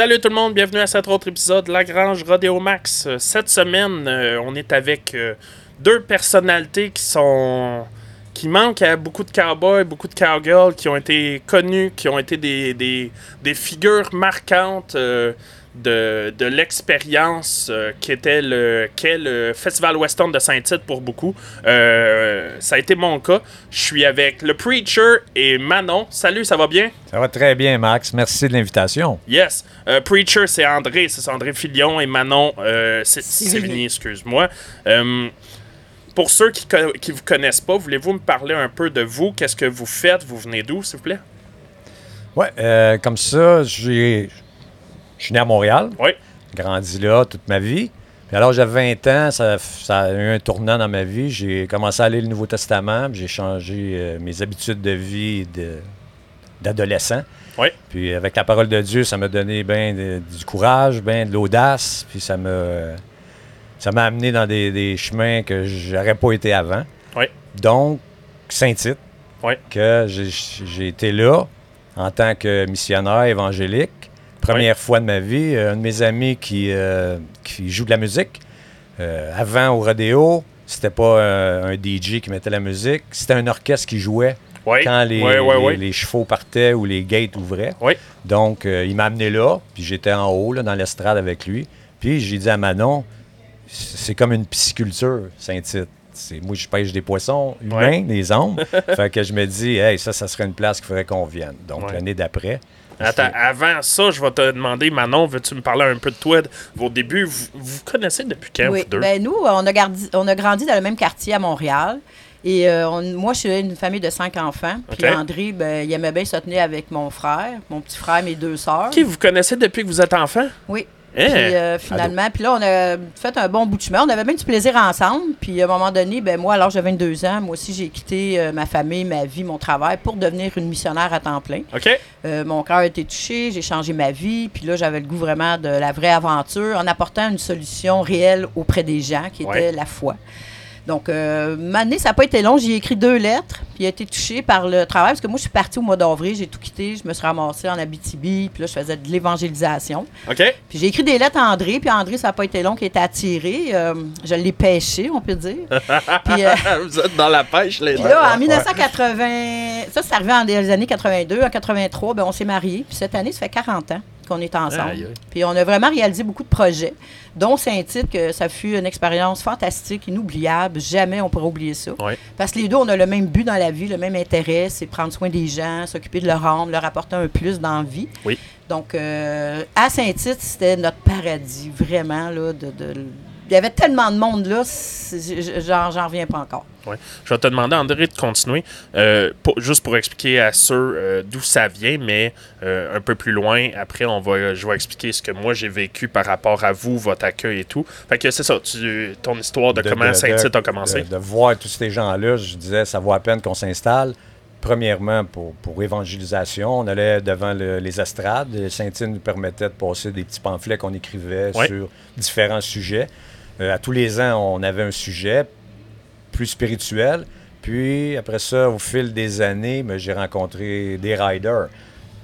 Salut tout le monde, bienvenue à cet autre épisode de La Grange Rodeo Max. Euh, Cette semaine, euh, on est avec euh, deux personnalités qui sont qui manquent à beaucoup de cowboys, beaucoup de cowgirls, qui ont été connus, qui ont été des, figures marquantes de, de l'expérience euh, qui était le, qu'est le Festival Western de Saint-Tite pour beaucoup. Euh, ça a été mon cas. Je suis avec le Preacher et Manon. Salut, ça va bien? Ça va très bien, Max. Merci de l'invitation. Yes. Euh, Preacher, c'est André, c'est André Filion et Manon, euh, c'est Sévigny, excuse-moi. Euh, pour ceux qui ne vous connaissent pas, voulez-vous me parler un peu de vous? Qu'est-ce que vous faites? Vous venez d'où, s'il vous plaît? Ouais, euh, comme ça, j'ai, je suis né à Montréal, Oui. grandi là toute ma vie. Puis alors, j'avais 20 ans, ça, ça a eu un tournant dans ma vie. J'ai commencé à lire le Nouveau Testament, j'ai changé euh, mes habitudes de vie d'adolescent. Oui. Puis avec la parole de Dieu, ça m'a donné de- du courage, ben de l'audace, puis ça m'a ça m'a amené dans des, des chemins que j'aurais pas été avant. Oui. Donc, Saint-Tite, Oui. que j'ai été là en tant que missionnaire évangélique. Première fois de ma vie, euh, un de mes amis qui, euh, qui joue de la musique. Euh, avant au rodéo, c'était pas un DJ qui mettait la musique, c'était un orchestre qui jouait Oui. quand les, Oui, les- chevaux partaient ou les gates ouvraient. Donc, il m'a amené là, puis j'étais en haut, là, dans l'estrade avec lui. Puis j'ai dit à Manon, c'est comme une pisciculture, Saint-Tite. C'est- Moi, je pêche des poissons humains, des ombres. fait que je me dis, hey, ça, ça serait une place qu'il faudrait qu'on vienne. Donc, Ouais. l'année d'après. Attends, avant ça, je vais te demander, Manon, veux-tu me parler un peu de toi, de vos débuts? Vous vous connaissez depuis quand, Oui, vous deux? ben nous, on a, gardi- on a grandi dans le même quartier à Montréal. Et euh, on- moi, je suis une famille de cinq enfants. Puis. André, ben, il aimait bien se tenir avec mon frère, mon petit frère, mes deux sœurs. Qui vous connaissez depuis que vous êtes enfant? Oui. Hein? Puis euh, finalement, puis là, on a fait un bon bout de chemin. On avait même du plaisir ensemble. Puis à un moment donné, ben moi, alors j'ai 22 ans, moi aussi, j'ai quitté euh, ma famille, ma vie, mon travail pour devenir une missionnaire à temps plein. OK? Euh, mon cœur a été touché, j'ai changé ma vie, puis là, j'avais le goût vraiment de la vraie aventure en apportant une solution réelle auprès des gens, qui était Ouais. la foi. Donc, euh, ma année, ça n'a pas été long. J'ai écrit deux lettres, puis il a été touché par le travail, parce que moi, je suis partie au mois d'avril, j'ai tout quitté, je me suis ramassée en Abitibi, puis là, je faisais de l'évangélisation. OK? Puis j'ai écrit des lettres à André, puis André, ça n'a pas été long, qui était attiré. Euh, je l'ai pêché, on peut dire. Puis, euh, vous êtes dans la pêche, les puis deux. là, en 1980, ça, c'est arrivé en des années 82. En 83, ben, on s'est mariés. Puis cette année, ça fait 40 ans qu'on est ensemble. Puis on a vraiment réalisé beaucoup de projets, dont Saint-Tite, que ça fut une expérience fantastique, inoubliable. Jamais on pourra oublier ça. Parce que les deux, on a le même but dans la vie, le même intérêt, c'est prendre soin des gens, s'occuper de leur rendre, leur apporter un plus dans la vie. Oui. Donc, euh, à Saint-Tite, c'était notre paradis, vraiment. Là, de, de- il y avait tellement de monde là, j'en j'en reviens pas encore. Ouais. Je vais te demander, André, de continuer, euh, pour- juste pour expliquer à ceux euh, d'où ça vient, mais euh, un peu plus loin, après, on va, je vais expliquer ce que moi j'ai vécu par rapport à vous, votre accueil et tout. Fait que c'est ça, tu, ton histoire de, comment Saint-Tite a commencé. De, de voir tous ces gens-là, je disais, ça vaut à peine qu'on s'installe. Premièrement, pour, pour évangélisation, on allait devant le- les estrades. Saint-Tite nous permettait de passer des petits pamphlets qu'on écrivait Ouais. sur différents sujets. Euh, à tous les ans, on avait un sujet plus spirituel. Puis, après ça, au fil des années, ben, j'ai rencontré des riders.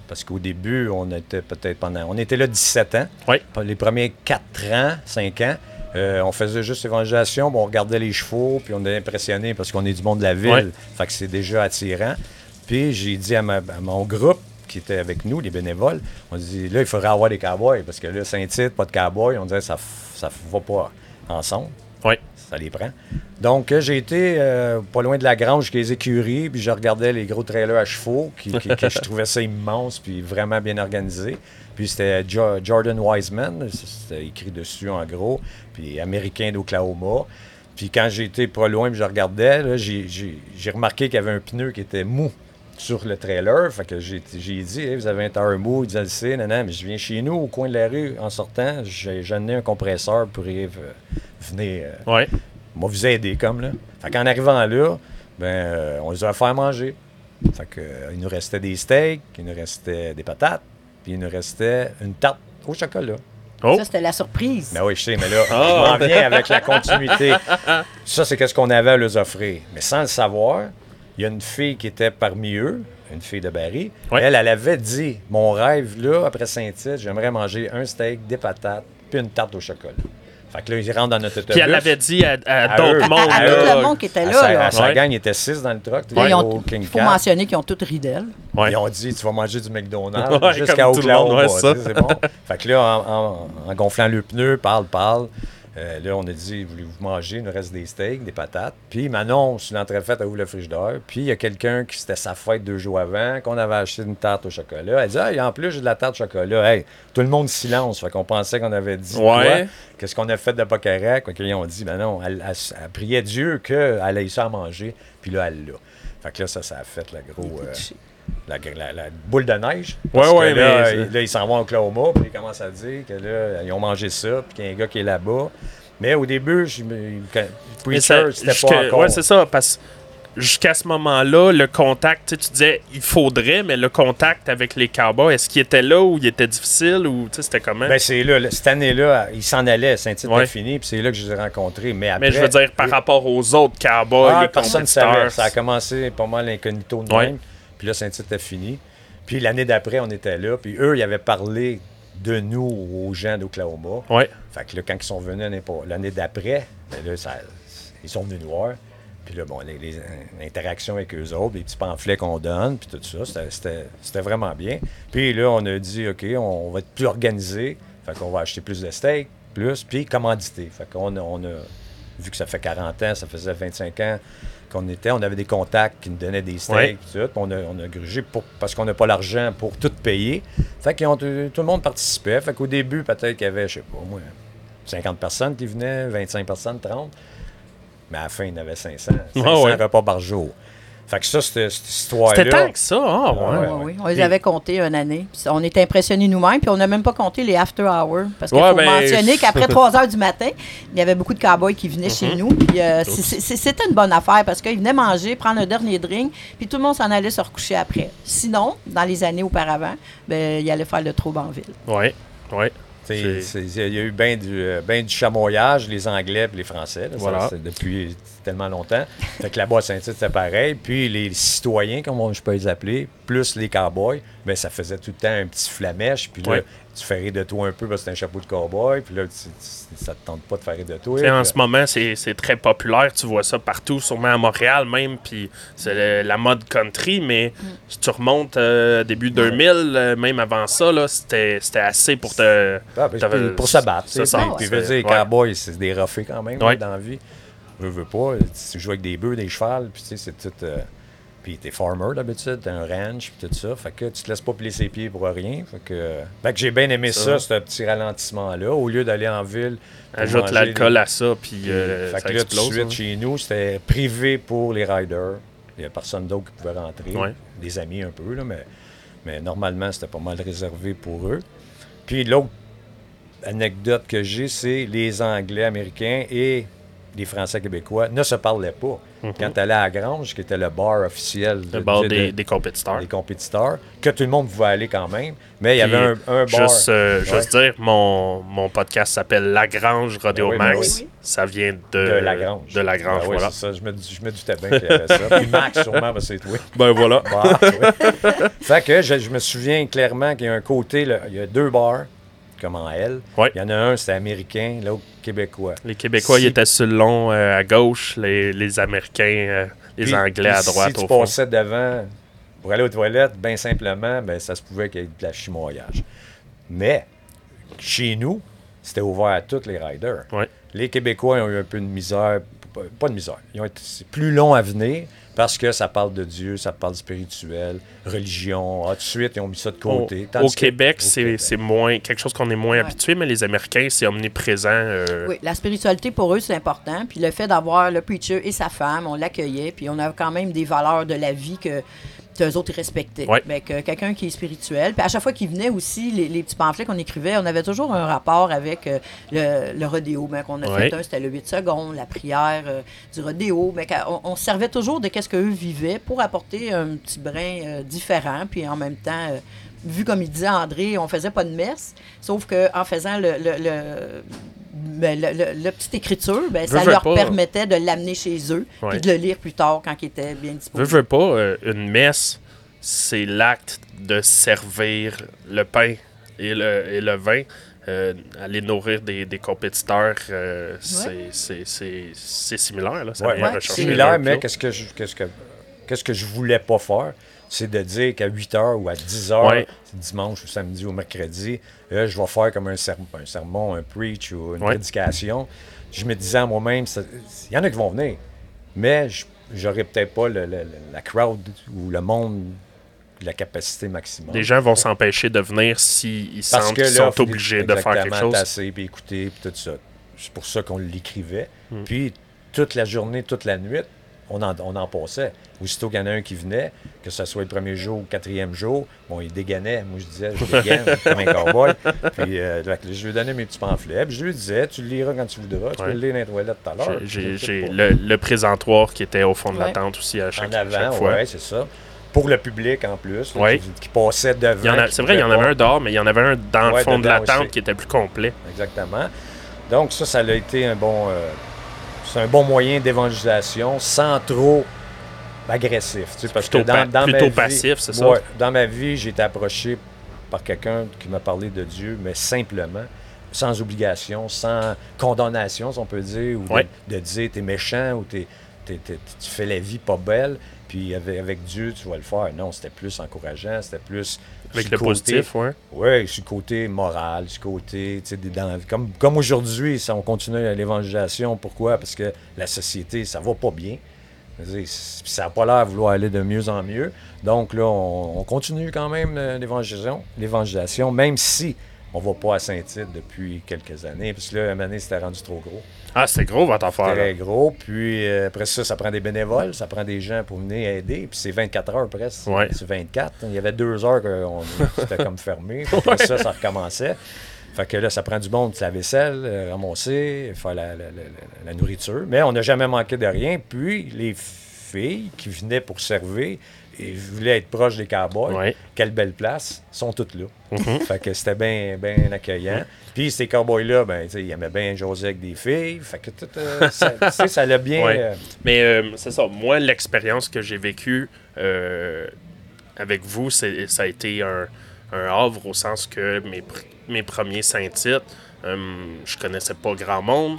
Parce qu'au début, on était peut-être pendant. On était là 17 ans. Oui. Les premiers 4 ans, 5 ans, euh, on faisait juste évangélisation, bon, on regardait les chevaux, puis on était impressionné parce qu'on est du monde de la ville. Ouais. Fait que c'est déjà attirant. Puis j'ai dit à, ma- à mon groupe qui était avec nous, les bénévoles, on dit là, il faudrait avoir des cowboys parce que là, Saint-Tite, pas de cowboys, on disait ça, ça va pas ensemble. Oui. Ça les prend. Donc, euh, j'ai été euh, pas loin de la grange jusqu'à les écuries, puis je regardais les gros trailers à chevaux, qui, qui- que je trouvais ça immense, puis vraiment bien organisé. Puis c'était Jo- Jordan Wiseman, c'était écrit dessus en gros, puis américain d'Oklahoma. Puis quand j'ai été pas loin, puis je regardais, j'ai remarqué qu'il y avait un pneu qui était mou sur le trailer. Fait que j'ai j'ai dit, Hey, vous avez un tire mou, il dit, le sait, non, non, mais je viens chez nous, au coin de la rue, en sortant, j'ai ai un compresseur pour y, euh, venir. euh, Ouais. moi, vous aider comme là. Fait qu'en arrivant là, ben, euh, on les a fait manger. Fait que, euh, il nous restait des steaks, il nous restait des patates, puis il nous restait une tarte au chocolat. Oh. Ça, c'était la surprise. Ben oui, je sais, mais là, Ah. je m'en viens avec la continuité. Ça, c'est qu'est-ce qu'on avait à leur offrir. Mais sans le savoir, il y a une fille qui était parmi eux, une fille de Barry. Ouais. Elle, elle avait dit Mon rêve, là, après Saint-Tite, j'aimerais manger un steak, des patates, puis une tarte au chocolat. Fait que là, ils rentrent dans notre autobus. Puis elle avait dit à, à À d'autres eux. mondes. À Ah, tout là, le monde qui était À là. sa, là. à sa Ouais. gang, il était six dans le truck. King Il faut Cat. mentionner qu'ils ont toutes ri d'elle. Ouais. Ils ont dit, tu vas manger du McDonald's Ouais, jusqu'à ouais, sais, c'est bon. fait que là, en, en- en gonflant le pneu, parle, parle, euh, là, on a dit, voulez-vous manger? Il nous reste des steaks, des patates. Puis Manon, sur l'entrée-faite, elle ouvre le frigidaire. Puis il y a quelqu'un qui, c'était sa fête deux jours avant, qu'on avait acheté une tarte au chocolat. Elle dit, hey, en plus, j'ai de la tarte au chocolat. Hey, tout le monde silence. Fait qu'on pensait qu'on avait dit, Ouais. Qu'est-ce qu'on a fait de pas correct? Qu'ils ont dit, ben non, elle, elle- elle priait Dieu qu'elle ait ça à manger. Puis là, elle l'a. Fait que là, ça, ça a fait la gros. euh, la, la- la boule de neige. Parce Ouais, que ouais, là, mais il- là, ils s'en vont au Oklahoma, puis ils commencent à dire que là, ils ont mangé ça, puis qu'il y a un gars qui est là-bas. Mais au début, je Preacher, c'était pas encore. Ouais, c'est ça, parce que jusqu'à ce moment-là, le contact, tu sais, tu disais il faudrait, mais le contact avec les Cowboys, est-ce qu'il était là ou il était difficile ou tu sais, c'était comment? Ben, c'est là, cette année-là, ils s'en allaient, Saint-Tite Ouais. fini, puis c'est là que je les ai rencontrés. Mais après. mais je veux dire, par rapport aux autres Cowboys, Ah, les personne savait. Ça a commencé pas mal incognito de Ouais. même. Puis là, Saint-Tite était fini. Puis l'année d'après, on était là. Puis eux, ils avaient parlé de nous aux gens d'Oklahoma. Ouais. Fait que là, quand ils sont venus l'année d'après, ben là, ça- ils sont venus nous voir. Puis là, bon, les, les, interactions avec eux autres, les petits pamphlets qu'on donne, puis tout ça, c'était- vraiment bien. Puis là, on a dit, OK, on, va être plus organisé. Fait qu'on va acheter plus de steaks, plus, puis commandité. Fait qu'on a, on a, vu que ça fait 40 ans, ça faisait 25 ans qu'on était, on avait des contacts qui nous donnaient des steaks, Ouais. tout ça. On a, on a grugé pour, parce qu'on n'a pas l'argent pour tout payer. Fait que tout le monde participait. Fait qu'au début, peut-être qu'il y avait, je sais pas, moi, 50 personnes qui venaient, 25 personnes, 30. Mais à la fin, il y en avait 500. 500 ouais. repas par jour. Fait que ça, c'était cette histoire-là. C'était tant que ça, ah, ouais. Ouais, Oui, ouais. oui. On les avait comptés une année. Puis on était impressionnés nous-mêmes. Puis on n'a même pas compté les after hours. Parce qu'il Ouais, faut ben, mentionner qu'après 3 heures du matin, il y avait beaucoup de cowboys qui venaient chez nous. Puis euh, c'était une bonne affaire parce qu'ils venaient manger, prendre un dernier drink. Puis tout le monde s'en allait se recoucher après. Sinon, dans les années auparavant, ben, il allait faire le trouble en ville. Ouais, ouais. T'sais, C'est- c'est- Il y a eu bien du, ben du chamoyage, les Anglais et les Français. là, ça, Voilà. depuis tellement longtemps. Fait que là-bas, à Saint-Tite, c'était pareil. Puis les citoyens, comme on- je peux les appeler, plus les cowboys, ben, ça faisait tout le temps un petit flamèche. Puis là, Ouais. tu fais rire de toi un peu parce que c'est un chapeau de cowboy. Puis là, tu- tu- ça te tente pas de faire rire de toi. En ce moment, c'est c'est très populaire. Tu vois ça partout, sûrement à Montréal même. Puis c'est la mode country. Mais si tu remontes euh, début 2000, euh, même avant ça, là, c'était c'était assez pour te. Ah, ben, pour se battre. C'est ça. Puis, puis, c'est- je veux dire, les ouais. cowboys, c'est des roughés quand même Ouais. dans la vie. Je veux pas. Tu joues avec des bœufs, des chevals, puis tu sais, c'est tout. euh, puis t'es farmer d'habitude, t'as un ranch, puis tout ça. Fait que tu te laisses pas plier ses pieds pour rien. Fait que, fait que j'ai bien aimé Ça. ça, ce petit ralentissement-là. Au lieu d'aller en ville. Ajoute l'alcool des- à ça, puis euh, fait ça que là, tout de suite, hein. chez nous, c'était privé pour les riders. Il n'y a personne d'autre qui pouvait rentrer. Ouais. Des amis un peu, là, mais, mais normalement, c'était pas mal réservé pour eux. Puis l'autre anecdote que j'ai, c'est les Anglais américains et les Français québécois ne se parlaient pas. Quand tu allais à la Grange, qui était le bar officiel de- Mhm. Le de- des, de- des compétiteurs. des compétiteurs, que tout le monde pouvait aller quand même, mais il y avait un, bar. Juste, euh, Ouais. juste dire, mon, mon podcast s'appelle Lagrange Rodeo Ben oui, ben Max. oui. Ça vient de, de Lagrange. De Lagrange, Ah ouais, voilà. ça. Je me, je me doutais bien qu'il y avait ça. Puis Max, sûrement, que c'est toi. Ben voilà. Bar, ouais. fait que je, je me souviens clairement qu'il y a un côté, là, il y a deux bars, comme en L. Ouais. Il y en a un, c'est américain, l'autre québécois. Les Québécois, Si- ils étaient sur le long euh, à gauche, les, les Américains, euh, les Puis- Anglais à droite Si tu au fond. passais devant pour aller aux toilettes, bien simplement, ben, ça se pouvait qu'il y ait de la chimoyage. Mais chez nous, c'était ouvert à tous les riders. Ouais. Les Québécois ont eu un peu de misère, pas- de misère, ils ont été c'est plus long à venir parce que ça parle de Dieu, ça parle spirituel, religion. Ah, tout de suite, ils ont mis ça de Au, côté. au Québec, au c'est Québec. c'est moins quelque chose qu'on est moins Ouais. habitué, mais les Américains, c'est omniprésent. euh, Oui, la spiritualité pour eux, c'est important. Puis le fait d'avoir le preacher et sa femme, on l'accueillait. Puis on a quand même des valeurs de la vie que Puis eux autres, ils respectaient. Ouais. Mais que quelqu'un qui est spirituel. Puis à chaque fois qu'il venait aussi, les, les petits pamphlets qu'on écrivait, on avait toujours un rapport avec euh, le, le rodéo. Mais qu'on a Ouais. fait un, c'était le 8 secondes, la prière euh, du rodéo. Mais qu'on- on, servait toujours de qu'est-ce qu'eux vivaient pour apporter un petit brin euh, différent. Puis en même temps, vu comme il disait André, on faisait pas de messe. Sauf qu'en faisant le, le, le- ben, le- le- la petite écriture, ben, ça leur pas. permettait de l'amener chez eux. Ouais. Puis de le lire plus tard quand il était bien Veux, disposé. veux pas, euh, une messe, c'est l'acte de servir le pain et le, et le vin. euh, aller nourrir des, des compétiteurs, euh, c'est- c'est- c'est c'est similaire. Là, ça Ouais, ouais, Similaire, mais qu'est-ce que je qu'est-ce que qu'est-ce que je voulais pas faire, c'est de dire qu'à 8 h ou à 10 h, Ouais. dimanche ou samedi ou mercredi, je vais faire comme un, sermon, un sermon, un preach ou une Ouais. prédication. Je me disais à moi-même, il y en a qui vont venir, mais je- j'aurais peut-être pas le- la crowd ou le monde, la capacité maximum. Les gens vont s'empêcher de venir s'ils Parce sentent qu'ils sont obligés de faire quelque chose. tasser, puis écouter, puis tout ça. C'est pour ça qu'on l'écrivait. Hmm. Puis toute la journée, toute la nuit, on en, on en passait. Aussitôt qu'il y en a un qui venait, que ce soit le premier jour ou le quatrième jour, bon, il dégainait. Moi, je disais, je dégaine comme un cowboy. Puis euh, je lui donnais mes petits pamphlets. Puis je lui disais, tu le liras quand tu voudras. Tu Ouais. peux le lire dans les toilettes tout à l'heure. J'ai- le, le présentoir qui était au fond de la tente aussi à chaque, En avant, chaque fois. ouais, c'est ça. Pour le public en plus, là, Ouais. qui, qui passait devant. C'est vrai, il y en avait un dehors, mais il y en avait un dans Ouais, le fond de la tente aussi. qui était plus complet. Exactement. Donc ça, ça a été un bon, euh, c'est un bon moyen d'évangélisation sans trop agressif. tu sais, parce plutôt que dans, plutôt ma vie, passif, c'est ça? Ouais, dans ma vie, j'ai été approché par quelqu'un qui m'a parlé de Dieu, mais simplement, sans obligation, sans condamnation, si on peut dire, ou de- dire t'es méchant ou t'es- t'es- t'es- tu fais la vie pas belle, puis avec, avec Dieu, tu vas le faire. Non, c'était plus encourageant, c'était plus... Avec le côté- positif, ouais. oui, sur le côté moral, sur le côté, tu sais, des- dans- comme, comme aujourd'hui, on continue l'évangélisation. Pourquoi? Parce que la société, ça va pas bien. Ça n'a pas l'air de vouloir aller de mieux en mieux. Donc là, on, on continue quand même euh, l'évangélisation, l'évangélisation, même si on va pas à Saint-Tite depuis quelques années. Que là, un donné, c'était rendu trop gros. Ah, c'était gros votre affaire. Très gros. Puis euh, après ça, ça prend des bénévoles, ça prend des gens pour venir aider. Puis c'est 24 heures presque. Ouais. C'est 24. Il y avait deux heures que on- c'était comme fermé. Puis après ça, ça recommençait. Fait que là, ça prend du monde, la vaisselle, euh, ramasser, faire la- la- la nourriture. Mais on n'a jamais manqué de rien. Puis les filles qui venaient pour servir et voulaient être proches des cowboys, Ouais. quelle belle place, sont toutes là. Mhm. Fait que c'était bien bien accueillant. Puis ces cowboys-là, ben, ils aimaient bien jaser avec des filles. Fait que tout, euh, ça, ça l'a bien... Ouais. euh, Mais euh, c'est ça, moi, l'expérience que j'ai vécue avec vous, c'est- ça a été un, un havre au sens que mes, pr- mes premiers Saint-Titres, je connaissais pas grand monde.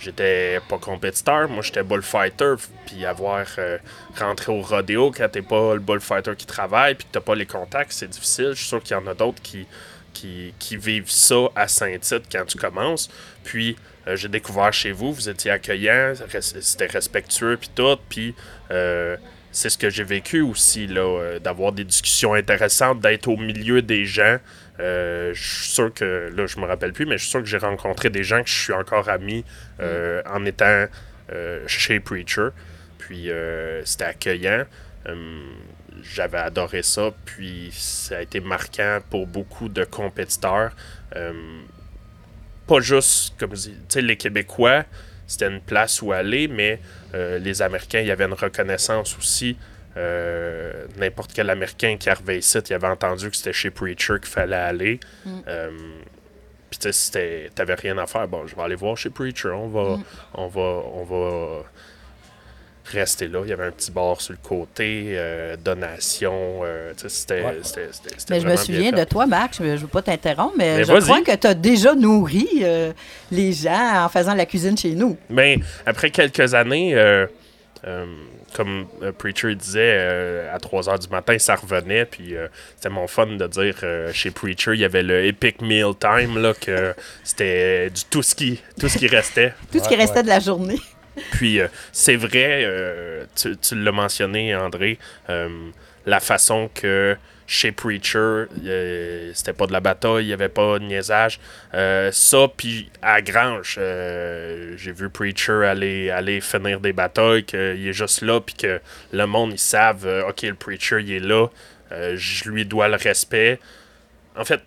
J'étais pas compétiteur, moi j'étais bullfighter, puis avoir euh, rentré au rodéo quand t'es pas le bullfighter qui travaille, puis que t'as pas les contacts, c'est difficile. Je suis sûr qu'il y en a d'autres qui, qui, qui vivent ça à Saint-Tite quand tu commences. Puis euh, j'ai découvert chez vous, vous étiez accueillant, c'était respectueux, puis tout, puis euh, c'est ce que j'ai vécu aussi, là, euh, d'avoir des discussions intéressantes, d'être au milieu des gens. Euh, je suis sûr que, là, je me rappelle plus, mais je suis sûr que j'ai rencontré des gens que je suis encore ami euh, en étant chez Preacher. Puis c'était accueillant. Hum, J'avais adoré ça. Puis ça a été marquant pour beaucoup de compétiteurs. Hum, pas juste, comme je dis, les Québécois, c'était une place où aller, mais euh, les Américains, il y avait une reconnaissance aussi. Euh, N'importe quel Américain qui arrivait ici, il avait entendu que c'était chez Preacher qu'il fallait aller. Euh, Puis tu sais, c'était- t'avais rien à faire. Bon, je vais aller voir chez Preacher. On va, on va, on va rester là. Il y avait un petit bar sur le côté, euh, donation. euh, c'était Ouais. c'était- c'était- c'était Mais je me souviens de toi, Max, je ne veux pas t'interrompre, mais, Mais je vas-y. crois que tu as déjà nourri euh, les gens en faisant la cuisine chez nous. Mais après quelques années, euh, euh, comme euh, Preacher disait, euh, à 3 h du matin, ça revenait. Puis euh, c'était mon fun de dire euh, chez Preacher, il y avait le Epic Meal Time, là, que c'était du tout ce qui, tout ce qui restait. Tout ce qui Ouais, restait ouais. de la journée. Puis euh, c'est vrai, euh, tu, tu l'as mentionné, André, euh, la façon que chez Preacher, c'était pas de la bataille, il n'y avait pas de niaisage. Ça, puis à Grange, j'ai vu Preacher aller, aller finir des batailles, qu'il est juste là, puis que le monde, ils savent, OK, le Preacher, il est là, je lui dois le respect. En fait,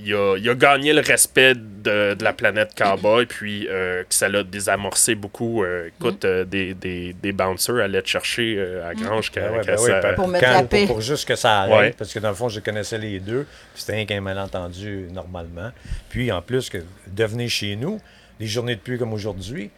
il a, il a gagné le respect de, de la planète Cowboy, puis euh, que ça l'a désamorcé beaucoup. Euh, écoute, euh, des, des, des bouncers allaient te chercher euh, à Grange. ouais, ben oui, ça- ben, Pour mettre quand- la paix. Pour, pour juste que ça arrête, Ouais. parce que dans le fond, je connaissais les deux, puis c'était rien qu'un malentendu normalement. Puis en plus, que de venir chez nous, les journées de pluie comme aujourd'hui,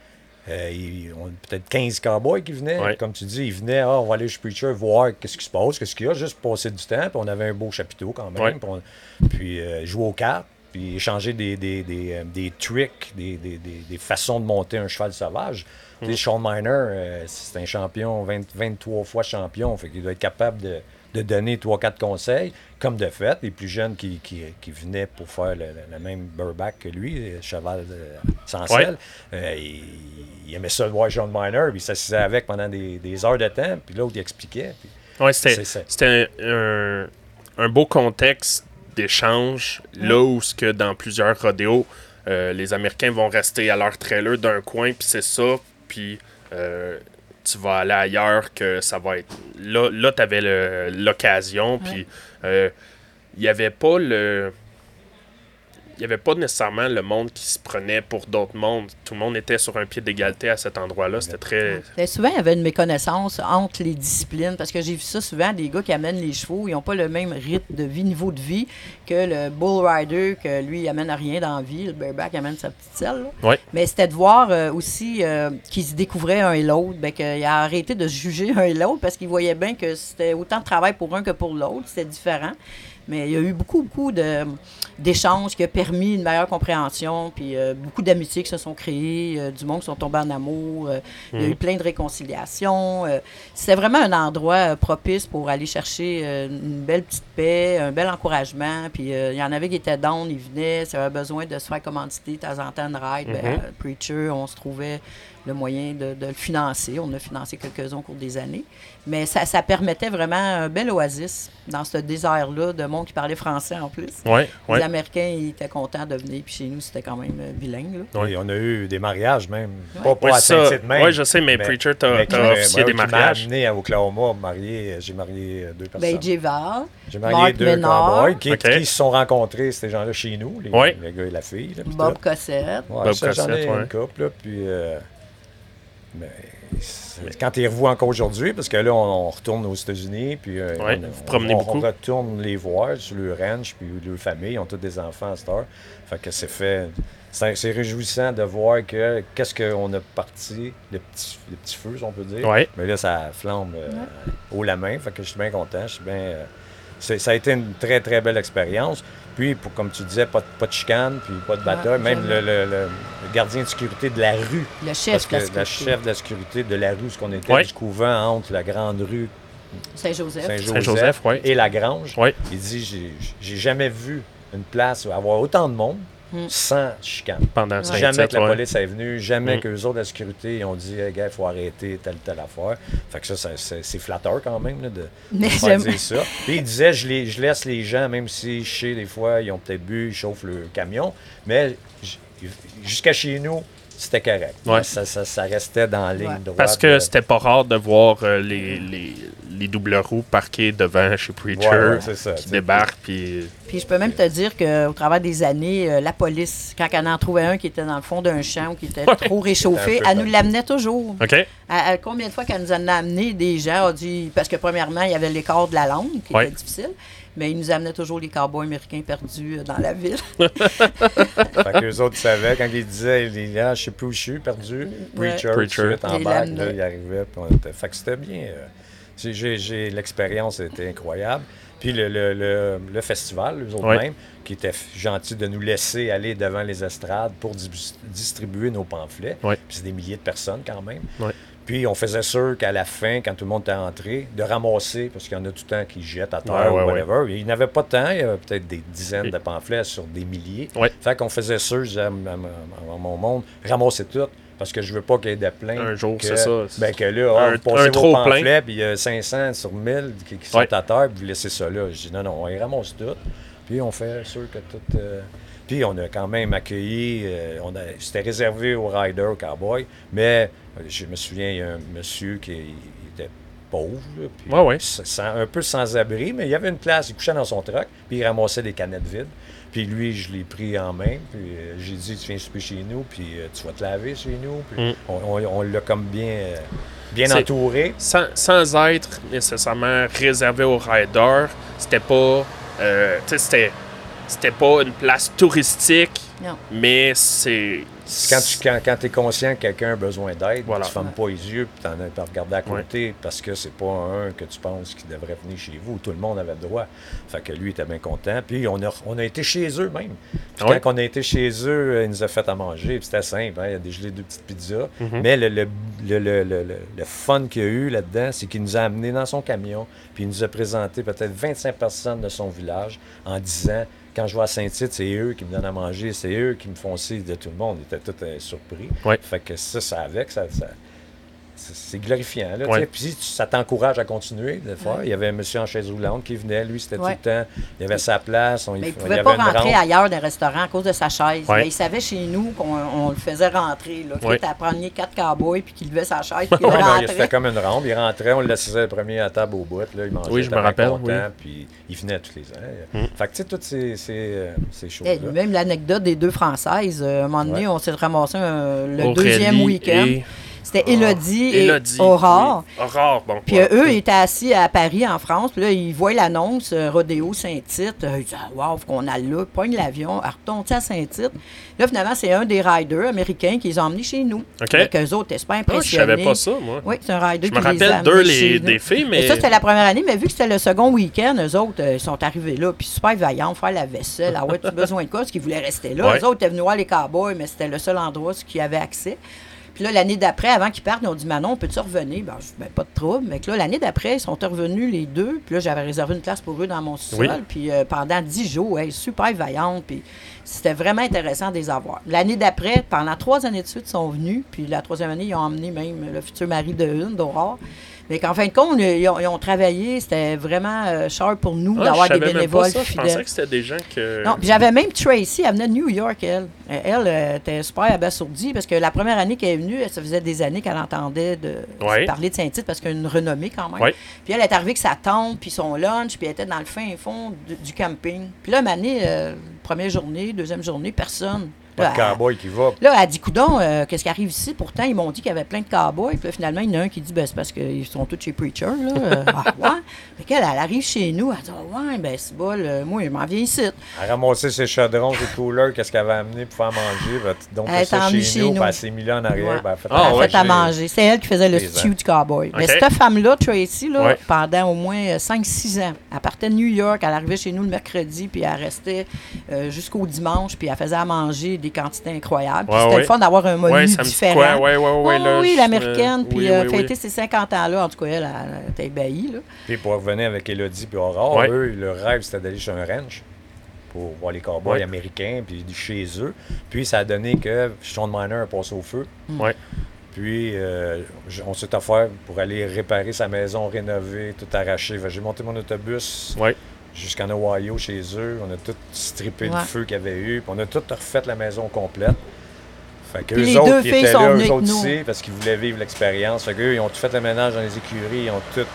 euh, il- on a peut-être 15 cowboys qui venaient. Ouais. Comme tu dis, ils venaient, ah, on va aller chez Preacher voir qu'est-ce qui se passe, qu'est-ce qu'il y a, juste pour passer du temps. Puis on avait un beau chapiteau quand même. Ouais. Puis, on- puis, euh, jouer aux cartes, puis échanger des, des, des, euh, des tricks, des, des, des- des façons de monter un cheval sauvage. Tu sais, Sean Miner, euh, c'est un champion, 20 23 fois champion, fait qu'il doit être capable de, de donner 3-4 conseils, comme de fait. Les plus jeunes qui, qui, qui venaient pour faire le, même burback que lui, le cheval euh, sans Ouais. selle, euh, il, il aimait ça de voir Sean Miner, puis il s'assisait avec pendant des, des heures de temps, puis l'autre, il expliquait. Ouais, c'était, un, un- un beau contexte d'échange, là où ce que dans plusieurs rodéos, euh, les Américains vont rester à leur trailer d'un coin, puis c'est ça, puis euh, tu vas aller ailleurs, que ça va être... Là, là tu avais l'occasion, puis euh, il n'y avait pas le... Il n'y avait pas nécessairement le monde qui se prenait pour d'autres mondes. Tout le monde était sur un pied d'égalité à cet endroit-là. C'était très... Souvent, il y avait une méconnaissance entre les disciplines, parce que j'ai vu ça souvent, des gars qui amènent les chevaux, ils n'ont pas le même rythme de vie, niveau de vie, que le bull rider, que lui, il amène à rien dans la vie, le bareback amène sa petite selle. Ouais. Mais c'était de voir euh, aussi euh, qu'ils se découvraient un et l'autre, ben, qu'il a arrêté de se juger un et l'autre, parce qu'il voyait bien que c'était autant de travail pour un que pour l'autre, c'était différent. Mais il y a eu beaucoup, beaucoup d'échanges qui a permis une meilleure compréhension, puis euh, beaucoup d'amitiés qui se sont créées, euh, du monde qui sont tombés en amour. euh, Il y a eu plein de réconciliations. C'était vraiment un endroit propice pour aller chercher une belle petite paix, un bel encouragement. Puis il y en avait qui étaient down, ils venaient, ça avait besoin de se faire commanditer de temps en temps une ride. ben, euh, Preacher, on se trouvait le moyen de, de le financer. On a financé quelques-uns au cours des années. Mais ça, ça permettait vraiment un bel oasis dans ce désert-là de monde qui parlait français en plus. Ouais, ouais. Les Américains, ils étaient contents de venir. Puis chez nous, c'était quand même euh, bilingue. là. Et on a eu des mariages même. Ouais. Pas, pas Ouais, à même. ouais, je sais, mais Preacher, t'as qui m'a- officié ouais, des mariages. m'a amené à Oklahoma, marié, j'ai marié deux personnes. Ben, J-Val, J'ai marié Mark deux cowboys qui, qui se sont rencontrés, ces gens-là, chez nous, les, Ouais. le gars et la fille. Là, Bob. Cossette. Ouais, Bob ça, j'en ai Cossette, une couple, là, puis... euh, mais quand ils revoient encore aujourd'hui, parce que là, on, on retourne aux États-Unis, puis euh, Ouais, on, vous promenez on- beaucoup. on retourne les voir sur leur ranch, puis leur famille, ils ont tous des enfants à cette heure. Fait que c'est fait... C'est réjouissant de voir que qu'est-ce qu'on a parti, le petit, le petit feu, si on peut dire. Ouais. Mais là, ça flambe euh, haut la main. Fait que je suis bien content. Je suis bien. euh, ça a été une très, très belle expérience. Puis, pour, comme tu disais, pas de, pas de chicane, puis pas de bataille. Même le, le- le- gardien de sécurité de la rue. Le Parce chef que de la la sécurité. chef de la sécurité de la rue, ce qu'on était, Ouais. du couvent entre la grande rue Saint-Joseph. Saint-Joseph Saint-Joseph, ouais. et la Grange. Ouais. Il dit j'ai- J'ai jamais vu une place où avoir autant de monde Mm. sans chicane. Pendant Jamais que la ouais. police est venue, jamais Mm. que les autres de la sécurité ils ont dit hey, gars, il faut arrêter telle telle affaire. Fait que ça, ça, c'est flatteur quand même là, de, Mais faire dire ça. Puis il disait je, les- je laisse les gens, même si je sais des fois, ils ont peut-être bu, ils chauffent le camion, mais jusqu'à chez nous, c'était correct. Ouais. Ça, ça, ça restait dans la ligne Ouais. droite. Parce que c'était pas rare de voir euh, les, les, les doubles roues parquées devant chez Preacher Ouais, ouais, c'est ça, qui débarquent. Puis Puis je peux même te dire qu'au travers des années, euh, la police, quand elle en trouvait un qui était dans le fond d'un champ ou qui était Ouais. trop réchauffé, elle nous l'amenait toujours. OK. À- à combien de fois qu'elle nous en a amené des gens, a dit, parce que premièrement, il y avait l'écart de la langue qui Ouais. était difficile, mais il nous amenait toujours les cowboys américains perdus euh, dans la ville. Fait que les autres savaient quand ils disaient les gars, je sais plus où je suis, perdu. Ouais. Preacher, Preacher. tout de suite en bac, lames, là, là. il arrivait. puis on était- Fait que c'était bien. euh, j'ai- L'expérience était incroyable. Puis le, le, le, le festival, eux autres Ouais. mêmes, qui étaient f- gentils de nous laisser aller devant les estrades pour dis- distribuer nos pamphlets. Ouais. Puis c'est des milliers de personnes quand même. Ouais. Puis on faisait sûr qu'à la fin, quand tout le monde était entré, de ramasser, parce qu'il y en a tout le temps qui jettent à terre Ouais, ouais, ou whatever. Il n'avait pas de temps, il y avait peut-être des dizaines de pamphlets sur des milliers. Ouais. Fait qu'on faisait sûr, à, mon monde, ramassez tout, Parce que je veux pas qu'il y ait de plein. Un jour, c'est ça. Ben que là, Un- vous passez un vos trop plein. pamphlets, puis il y a 500 sur 1000 qui, qui sont Ouais. à terre, puis vous laissez ça là. Je dis non, non, on les ramasse tout. Puis on fait sûr que tout. euh, Puis on a quand même accueilli, euh, on a- c'était réservé aux riders, aux cowboys, mais euh, je me souviens, il y a un monsieur qui était pauvre, là, puis Ouais, ouais. s- sans- un peu sans abri, mais il y avait une place, il couchait dans son truck, puis il ramassait des canettes vides. Puis lui, je l'ai pris en main, puis euh, j'ai dit, tu viens souper chez nous, puis euh, tu vas te laver chez nous. Puis Mm. on, on- on l'a comme bien, euh, bien entouré. sans, sans être nécessairement réservé aux riders, c'était pas. C'était pas une place touristique, Non. mais c'est. Quand tu quand, quand es conscient que quelqu'un a besoin d'aide, Voilà. tu fermes pas les yeux puis t'en as pas regardé à côté parce que c'est pas un que tu penses qui devrait venir chez vous. Tout le monde avait le droit. Fait que lui était bien content. Puis on a, on a été chez eux même. Puis Ah ouais? quand on a été chez eux, euh, ils nous a fait à manger. Puis c'était simple. hein. Il a dégelé deux petites pizzas. Mhm. Mais le, le, le, le, le- le- le fun qu'il y a eu là-dedans, c'est qu'il nous a amenés dans son camion. Puis il nous a présenté peut-être 25 personnes de son village en disant quand je vais à Saint-Tite, c'est eux qui me donnent à manger, c'est eux qui me font ci de tout le monde. Ils étaient tous euh, surpris. Ouais. Fait que ça, ça avec, ça, ça- c'est glorifiant. Là, Ouais. Puis tu- ça t'encourage à continuer de le faire. Il y avait un monsieur en chaise roulante qui venait, lui, c'était Ouais. tout le temps. Il avait sa place. On, Mais il ne pouvait y pas rentrer rampe. ailleurs d'un restaurant à cause de sa chaise. Ouais. Mais il savait chez nous qu'on on le faisait rentrer. Là. Ouais. Tu apprendre quatre cowboys puis qu'il levait sa chaise puis qu'il Ouais, non, il rentrait. c'était comme une rampe. Il rentrait, on le laissait le premier à table au bout. Là, il mangeait, Oui, je me rappelle, content, oui. Puis il venait tous les ans. Mm. Fait que tu sais, toutes ces, ces, euh, ces Eh, choses-là. même l'anecdote des deux Françaises. euh, à un moment donné, Ouais. on s'est ramassé un- le Aurélie deuxième week-end. et- C'était Élodie et Élodie, Aurore. oui. Aurore, bon. Puis ouais. euh, eux, ils étaient assis à Paris, en France. Puis là, ils voient l'annonce, euh, Rodéo Saint-Tite. Euh, ils disent, ah, wow, faut qu'on aille là. Ils pognent l'avion, retourne à Saint-Tite? Là, finalement, c'est un des riders américains qui les a emmenés chez nous. OK. Fait qu'eux autres étaient super Ah, je impressionnés. savais pas ça, moi. Oui, c'est un rider Je me qui a rappelle d'eux, les- des filles, mais- Et ça, c'était la première année, mais vu que c'était le second week-end, eux autres, euh, ils sont arrivés là, puis super vaillants, faire la vaisselle. Ah ouais, tu as besoin de quoi? Parce qu'ils voulaient rester là. Ouais. Eux autres étaient venus voir les cowboys, mais c'était le seul endroit où ils avaient accès. Puis là, l'année d'après, avant qu'ils partent, ils ont dit Manon, peux-tu revenir? Ben, je Ben, pas de trouble. Mais que là, l'année d'après, ils sont revenus les deux. Puis là, j'avais réservé une place pour eux dans mon sous-sol. Oui. Puis euh, pendant dix jours, hey, super vaillantes. Puis c'était vraiment intéressant de les avoir. L'année d'après, pendant trois années de suite, ils sont venus. Puis la troisième année, ils ont emmené même le futur mari de une, d'Aurore. Mais qu'en fin de compte, ils ont, ils ont travaillé. C'était vraiment euh, cher pour nous Ah, d'avoir des savais même bénévoles pas ça. Je pensais fidèles. que c'était des gens que. Non, puis j'avais même Tracy, elle venait de New York, elle. Euh, Elle euh, était super abasourdie parce que la première année qu'elle est venue, ça faisait des années qu'elle entendait de, Ouais. parler de Saint-Tite parce qu'elle a une renommée quand même. Ouais. Puis elle est arrivée avec sa tante, puis son lunch, puis elle était dans le fin fond du, du camping. Puis là, année, euh, première journée, deuxième journée, personne. Pas de Là, cowboy qui va. Là, elle dit, coudon, euh, qu'est-ce qui arrive ici? Pourtant, ils m'ont dit qu'il y avait plein de cowboys. Puis là, finalement, il y en a un qui dit, ben, c'est parce qu'ils sont tous chez Preacher, là. Euh, ah, ouais. Fait qu'elle, elle arrive chez nous, elle dit, Ah, ouais, ben, c'est euh, moi, je m'en viens ici. Elle ramassait ses chaudrons, ses couleurs, qu'est-ce qu'elle avait amené pour faire manger? ben, donc, Elle est ça chez chez nous, elle s'est mis là en arrière. Ouais. ben, elle fait Ah, elle a ouais, fait à manger. C'est elle qui faisait le stew du cowboy. Mais cette femme-là, Tracy, là, Ouais. pendant au moins 5-6 ans, elle partait de New York, elle arrivait chez nous le mercredi, puis elle restait euh, jusqu'au dimanche, puis elle faisait à manger des quantités incroyables. Puis Ouais, c'était ouais. le fun d'avoir un menu Ouais, différent. quoi? Ouais, ouais, ouais, Ouais, là, oui, l'américaine, euh, puis oui, euh, oui, oui. fêter ses 50 ans-là, en tout cas, elle, était ébahie. Là. Puis pour revenir avec Elodie et Aurore, Ouais. eux, leur rêve, c'était d'aller chez un ranch pour voir les cowboys Ouais. américains, puis chez eux. Puis ça a donné que Sean Miner a passé au feu. Ouais. Puis euh, on s'est offert pour aller réparer sa maison, rénover, tout arracher. J'ai monté mon autobus Ouais. Jusqu'en Ohio chez eux. On a tout strippé Ouais. le feu qu'il y avait eu. Puis on a tout refait la maison complète. Fait que les autres deux qui filles étaient sont là, eux autres aussi, parce qu'ils voulaient vivre l'expérience. Fait qu'eux, ils ont tout fait le ménage dans les écuries. Ils ont tout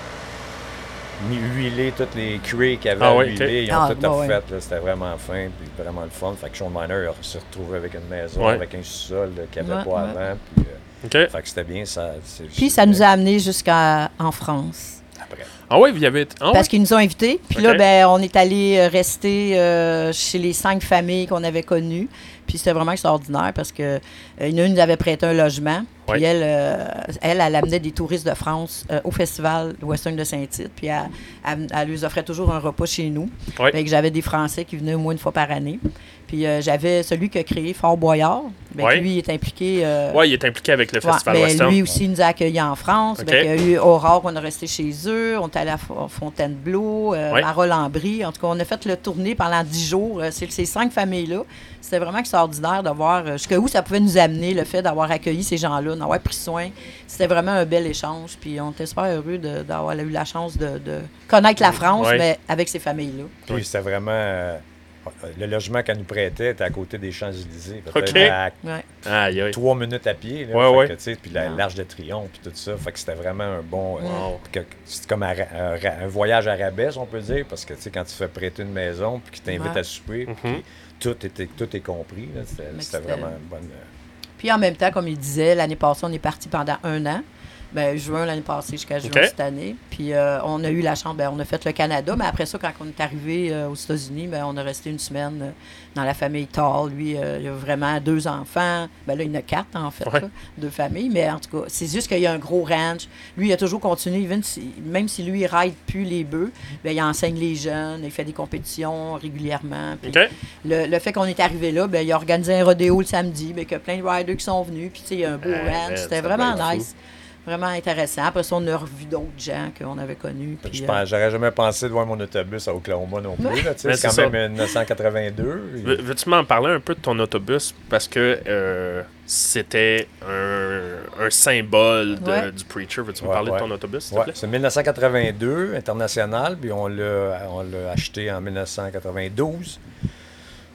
mis huilé, toutes les cuirs qu'il y avait Ah ouais. Ils ont Ah, tout bah ouais. refait. là. C'était vraiment fin, puis vraiment le fun. Fait que Sean Miner s'est retrouvé avec une maison, Ouais. avec un sous-sol qu'il n'y avait Ouais, pas ouais. avant. Puis, euh, OK. fait que c'était bien ça. Puis ça nous a amenés jusqu'en France. Ah ouais, vous y avez. Ah? Parce qu'ils nous ont invités. Puis là, ben, on est allé euh, rester euh, chez les cinq familles qu'on avait connues. Puis c'était vraiment extraordinaire parce que euh, une, une nous avait prêté un logement. Puis Oui. elle, euh, elle, elle amenait des touristes de France euh, au festival Western de Saint-Tite. Puis elle, elle, elle lui offrait toujours un repas chez nous. Oui. Fait que j'avais des Français qui venaient au moins une fois par année. Puis euh, j'avais celui qui a créé Fort Boyard. Ben, Oui. lui, il est impliqué. euh, Ouais, il est impliqué avec le Ouais, Festival mais Western. lui aussi, il nous a accueillis en France. Il y a eu Aurore, on est resté chez eux. On est allé à Fo- Fontainebleau, euh, Ouais. Marolles-en-Brie. En tout cas, on a fait le tournée pendant dix jours. Euh, C'est ces cinq familles-là. C'était vraiment extraordinaire. Extraordinaire de voir euh, jusqu'où ça pouvait nous amener, le fait d'avoir accueilli ces gens-là, d'avoir pris soin. C'était vraiment un bel échange. Puis on était super heureux d'avoir eu la chance de, de connaître la France, mais avec ces familles-là. Puis c'était vraiment. euh, le logement qu'elle nous prêtait était à côté des Champs-Élysées. À Ouais. Trois minutes à pied. Là, Ouais, ouais. que, puis la- Ouais. l'Arche de Triomphe, puis tout ça. Fait que c'était vraiment un bon. euh, Wow. que- C'est comme un, voyage à rabais, on peut dire, parce que tu sais, quand tu fais prêter une maison, puis qu'ils t'invitent Ouais. à souper, puis Mhm. Tout, était, tout est compris. c'était- vraiment une bonne. euh, Puis en même temps, comme il disait, l'année passée, on est parti pendant un an. Ben, juin l'année passée jusqu'à juin cette année. Puis euh, on a eu la chance, ben, on a fait le Canada, mais après ça, quand on est arrivé euh, aux États-Unis, ben, on a resté une semaine euh, dans la famille Tall. Lui, il a vraiment deux enfants. Ben là, il en a quatre, en fait, Ouais. là, deux familles. Mais en tout cas, c'est juste qu'il y a un gros ranch. Lui, il a toujours continué, even si- même si lui, il ride plus les bœufs, ben, il enseigne les jeunes, il fait des compétitions régulièrement. Puis le, le fait qu'on est arrivé là, ben, il a organisé un rodéo le samedi, ben, qu'il y a plein de riders qui sont venus. Puis, tu sais, il y a un beau ranch. C'était vraiment fou. Vraiment intéressant. Après ça, on a revu d'autres gens qu'on avait connus. puis, Je euh, pense- J'aurais jamais pensé de voir mon autobus à Oklahoma non plus. là, tu C'est quand même 1982. Veux- Veux-tu m'en parler un peu de ton autobus? Parce que euh, c'était un, un symbole de- Ouais. du Preacher. Veux-tu me Ouais, parler ouais. de ton autobus, s'il te Ouais, plaît? c'est 1982, international, puis on l'a, on l'a acheté en 1992.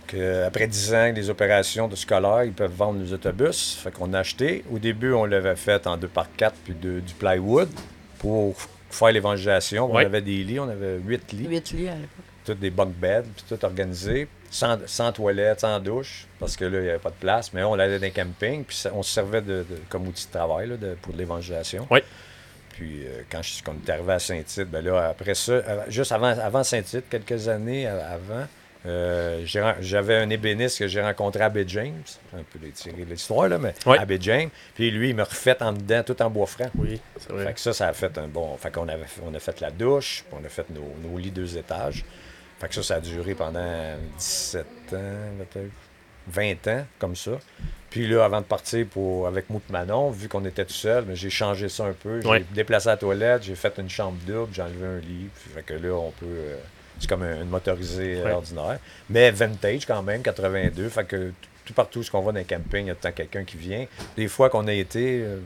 Que, après 10 ans des opérations de scolaire, ils peuvent vendre les autobus. Fait qu'on a acheté. Au début, on l'avait fait en 2 par 4 puis de- du plywood pour faire l'évangélisation. Ouais. On avait des lits, on avait 8 lits, huit lits à l'époque. tous des bunk beds, puis tout organisé. Sans, sans toilette, sans douche, parce que là, il n'y avait pas de place. Mais on allait dans un camping, puis ça- on se servait de, de- comme outil de travail là, de- pour l'évangélisation. Ouais. Puis euh, quand je suis arrivé à Saint-Tite, ben là, après ça, euh, juste avant, avant Saint-Tite, quelques années avant, euh, j'avais un ébéniste que j'ai rencontré à Bay James. Un peu tirer de l'histoire, là, mais Ouais. à Bay James. Puis lui, il me refait en dedans, tout en bois franc. Oui, c'est vrai. Fait que ça, ça a fait un bon. Fait qu'on avait, on a fait la douche, puis on a fait nos, nos lits deux étages. Fait que ça, ça a duré pendant 17 ans, peut-être 20 ans, comme ça. Puis là, avant de partir pour, avec Mout Manon, vu qu'on était tout seul, mais j'ai changé ça un peu. J'ai déplacé la toilette, j'ai fait une chambre double, j'ai enlevé un lit. Puis fait que là, on peut. euh, c'est comme un- une motorisée euh, Ouais. ordinaire. Mais vintage quand même, 82. Fait que tout partout où on va dans un camping, il y a temps quelqu'un qui vient. Des fois qu'on a été. euh,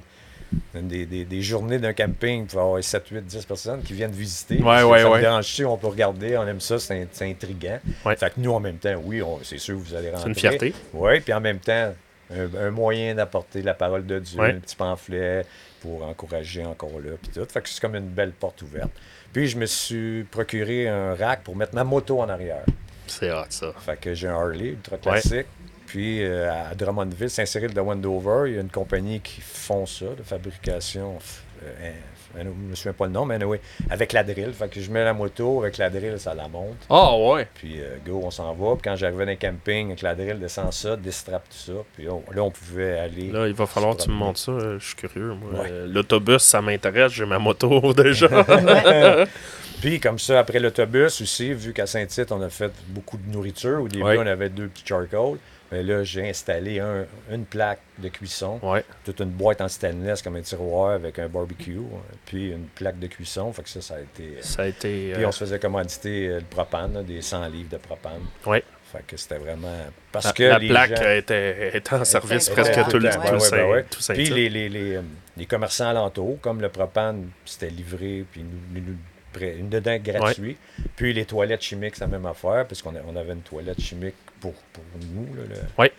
des, des- des journées d'un camping, il peut y avoir 7, 8, 10 personnes qui viennent visiter. Ouais, ouais, ça ouais. dérange on peut regarder, on aime ça, c'est, in- c'est intriguant. Ouais. Fait que nous, en même temps, oui, c'est sûr que vous allez rentrer. une fierté. Oui, puis en même temps, un, un moyen d'apporter la parole de Dieu, Ouais. un petit pamphlet pour encourager encore là, puis tout. Fait que c'est comme une belle porte ouverte. Puis je me suis procuré un rack pour mettre ma moto en arrière. C'est hot, ça. Fait que j'ai un Harley ultra classique. Puis euh, à Drummondville, Saint-Cyril de Wendover, il y a une compagnie qui font ça, de fabrication. Euh, hein, je me souviens pas le nom, mais anyway, avec la drill. Fait que je mets la moto, avec la drill, ça la monte. Oh, ouais. Puis euh, go, on s'en va. Puis quand j'arrivais dans le camping, avec la drill, descend ça, déstrape tout ça. Puis on- là, on pouvait aller. Là, il va falloir que tu me montres ça. euh, Je suis curieux. moi. Ouais. L'autobus, ça m'intéresse. J'ai ma moto déjà. Puis comme ça, après l'autobus aussi, vu qu'à Saint-Tite, on a fait beaucoup de nourriture. Au début, Ouais. on avait deux petits charcoal. Mais là, j'ai installé un- une plaque de cuisson, ouais. toute une boîte en stainless comme un tiroir avec un barbecue, puis une plaque de cuisson. Fait que ça, ça a été. Ça a été. Puis euh, on se faisait commanditer euh, le propane, là, des 100 livres de propane. ouais. Fait que c'était vraiment. Parce La, que la les plaque gens- euh, était, était en service était presque tout tout le temps. tout Ouais, le ouais, Saint- ben ouais. tout Puis les, les, les, euh, les commerçants alentours, comme le propane, c'était livré, puis nous, nous, une dedans gratuit. Puis les toilettes chimiques, c'est la même affaire, parce qu'on on avait une toilette chimique pour, pour nous. Là, le- Ouais.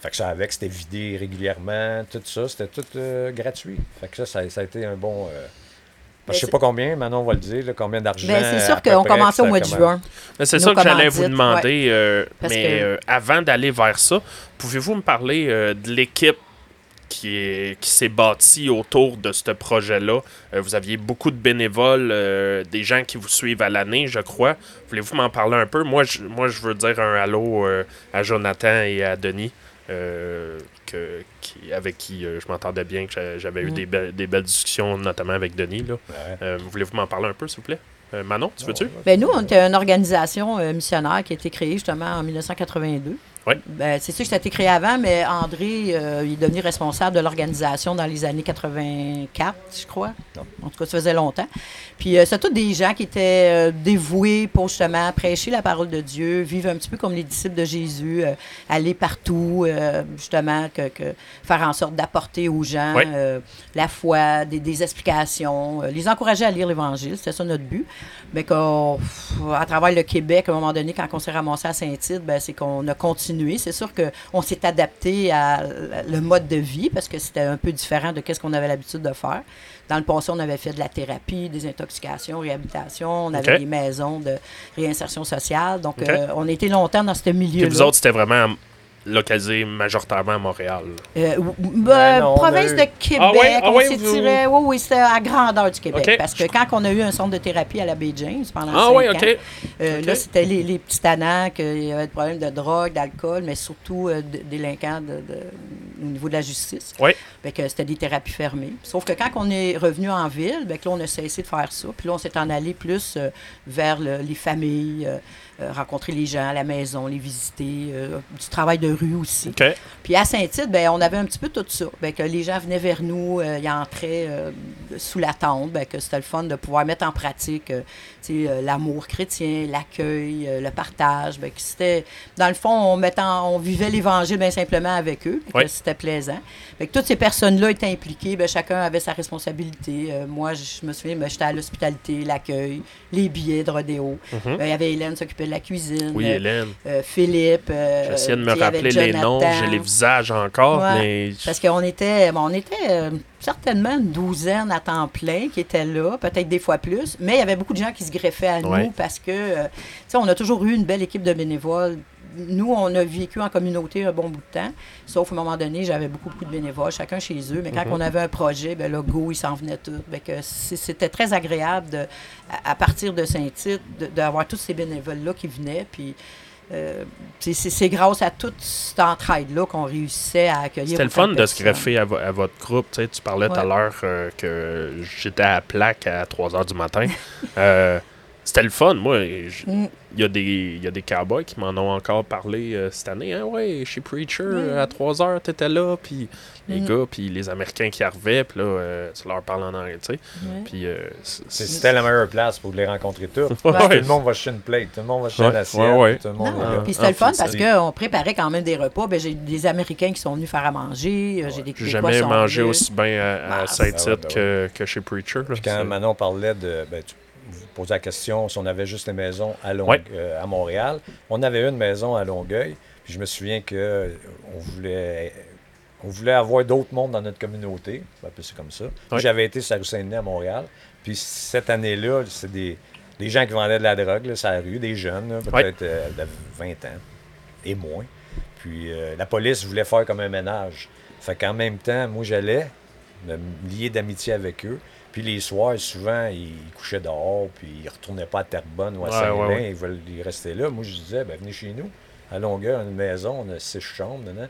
Fait que ça avec, c'était vidé régulièrement, tout ça, c'était tout euh, gratuit. Fait que ça, ça, ça a été un bon. euh, Ben, je sais pas combien, Manon va le dire, là, combien d'argent. Ben, c'est sûr qu'on commençait au mois de juin. Mais c'est ça que j'allais vous demander. euh, mais que- euh, avant d'aller vers ça, pouvez-vous me parler euh, de l'équipe qui est- qui s'est bâtie autour de ce projet-là? Euh, vous aviez beaucoup de bénévoles, euh, des gens qui vous suivent à l'année, je crois. Voulez-vous m'en parler un peu? Moi, je, moi, je veux dire un allô euh, à Jonathan et à Denis. euh, que, qui, avec qui euh, je m'entendais bien, que j'a- j'avais eu Mhm. des, belles- des belles discussions, notamment avec Denis. Là. Ouais. Euh, Voulez-vous m'en parler un peu, s'il vous plaît? Euh, Manon, tu veux-tu? Ben, nous, on était une organisation euh, missionnaire qui a été créée justement en 1982. Ben, c'est sûr que ça a été créé avant, mais André, euh, il est devenu responsable de l'organisation dans les années 84, je crois. En tout cas, ça faisait longtemps. Puis, euh, c'est tous des gens qui étaient euh, dévoués pour justement prêcher la parole de Dieu, vivre un petit peu comme les disciples de Jésus, euh, aller partout, justement, que, que faire en sorte d'apporter aux gens la foi, des, des explications, les encourager à lire l'Évangile, c'était ça notre but. Mais qu'à travers le Québec, à un moment donné, quand on s'est ramassé à Saint-Tite, ben, c'est qu'on a continué. C'est sûr qu'on s'est adapté à le mode de vie parce que c'était un peu différent de ce qu'on avait l'habitude de faire. Dans le passé, on avait fait de la thérapie, des intoxications, réhabilitation, on avait des maisons de réinsertion sociale. Donc, euh, on a été longtemps dans ce milieu-là. vous autres, c'était vraiment localisé majoritairement à Montréal. Euh, ou- ben, non, province eu- de Québec, Ah ouais, ah on ouais, s'est vous- tiré. Oui, oui, c'était à grandeur du Québec. Parce que quand on a eu un centre de thérapie à la Baie James pendant Ah cinq ans, euh, là, c'était les, les petits tannants, qu'il y avait des problèmes de drogue, d'alcool, mais surtout euh, délinquants de- de- au niveau de la justice. Oui. C'était des thérapies fermées. Sauf que quand on est revenu en ville, ben, que là, on a cessé de faire ça. Puis là, on s'est en allé plus euh, vers le- les familles, euh, euh, rencontrer les gens à la maison, les visiter, euh, du travail de rue aussi. Puis à Saint-Tite, ben, on avait un petit peu tout ça. Ben, que les gens venaient vers nous, euh, ils entraient euh, sous la tente, ben, que c'était le fun de pouvoir mettre en pratique euh, euh, l'amour chrétien, l'accueil, euh, le partage. Ben, que c'était, dans le fond, on, mettait en- on vivait l'Évangile bien simplement avec eux. Oui. C'était plaisant. Fait que toutes ces personnes-là étaient impliquées. Ben, chacun avait sa responsabilité. Euh, moi, je me souviens, ben, j'étais à l'hospitalité, l'accueil, les billets de rodéo. Ben, Il y avait Hélène qui s'occupait de la cuisine. Mhm. Oui, euh, Hélène. euh, Philippe. J'essayais de me rappeler les noms. J'ai les visages encore, Ouais. mais. Parce qu'on était, bon, on était certainement une douzaine à temps plein qui étaient là, peut-être des fois plus, mais il y avait beaucoup de gens qui se greffaient à nous parce que, tu sais, on a toujours eu une belle équipe de bénévoles. Nous, on a vécu en communauté un bon bout de temps, sauf à un moment donné, j'avais beaucoup, beaucoup de bénévoles, chacun chez eux, mais quand Mhm. on avait un projet, ben là, go, ils s'en venaient tous. C'était très agréable de, à, à partir de Saint-Tite d'avoir tous ces bénévoles-là qui venaient, puis euh, c'est- grâce à toute cette entraide-là qu'on réussissait à accueillir. C'était le fun de se greffer à, vo- à votre groupe. Tu, parlais tout à l'heure euh, que j'étais à la plaque à 3 h du matin. Euh, C'était le fun. Moi, Mm. il y, a des- il y a des cowboys qui m'en ont encore parlé euh, cette année. Hein, ouais, chez Preacher, Ouais. à 3 h, t'étais là. Puis les Mm. gars, puis les Américains qui arrivaient. Puis là, euh, tu leur parles en anglais, tu sais. Ouais. Puis euh, C'était la meilleure place pour les rencontrer tous. Ouais, Tout le monde va chercher une plate, tout le monde va chercher Ouais, une assiette, ouais, ouais. tout le monde puis c'était le fun parce le qu'on préparait quand même des repas. Ben, j'ai des Américains qui sont venus faire à manger. euh, J'ai des jamais mangé aussi bien à, à Ah, Saint-Tite ouais, ben que, que chez Preacher. là. Puis quand Manon parlait de. Ben, tu vous posez la question si on avait juste les maisons à, Ouais. euh, à Montréal. On avait une maison à Longueuil. Puis je me souviens que euh, on voulait. On voulait avoir d'autres mondes dans notre communauté. Ça comme ça. J'avais été sur la rue Saint-Denis à Montréal. Puis cette année-là, c'est des, des gens qui vendaient de la drogue là, sur la rue, des jeunes, peut-être euh, de 20 ans et moins. Puis euh, la police voulait faire comme un ménage. Fait qu'en même temps, moi, j'allais me lier d'amitié avec eux. Puis les soirs, souvent, ils couchaient dehors, puis ils retournaient pas à Terrebonne ou à Ouais, Saint-Lin. ouais, ouais. Ils veulent y rester là. Moi, je disais, ben, venez chez nous. À Longueuil, on a une maison, on a six chambres dedans.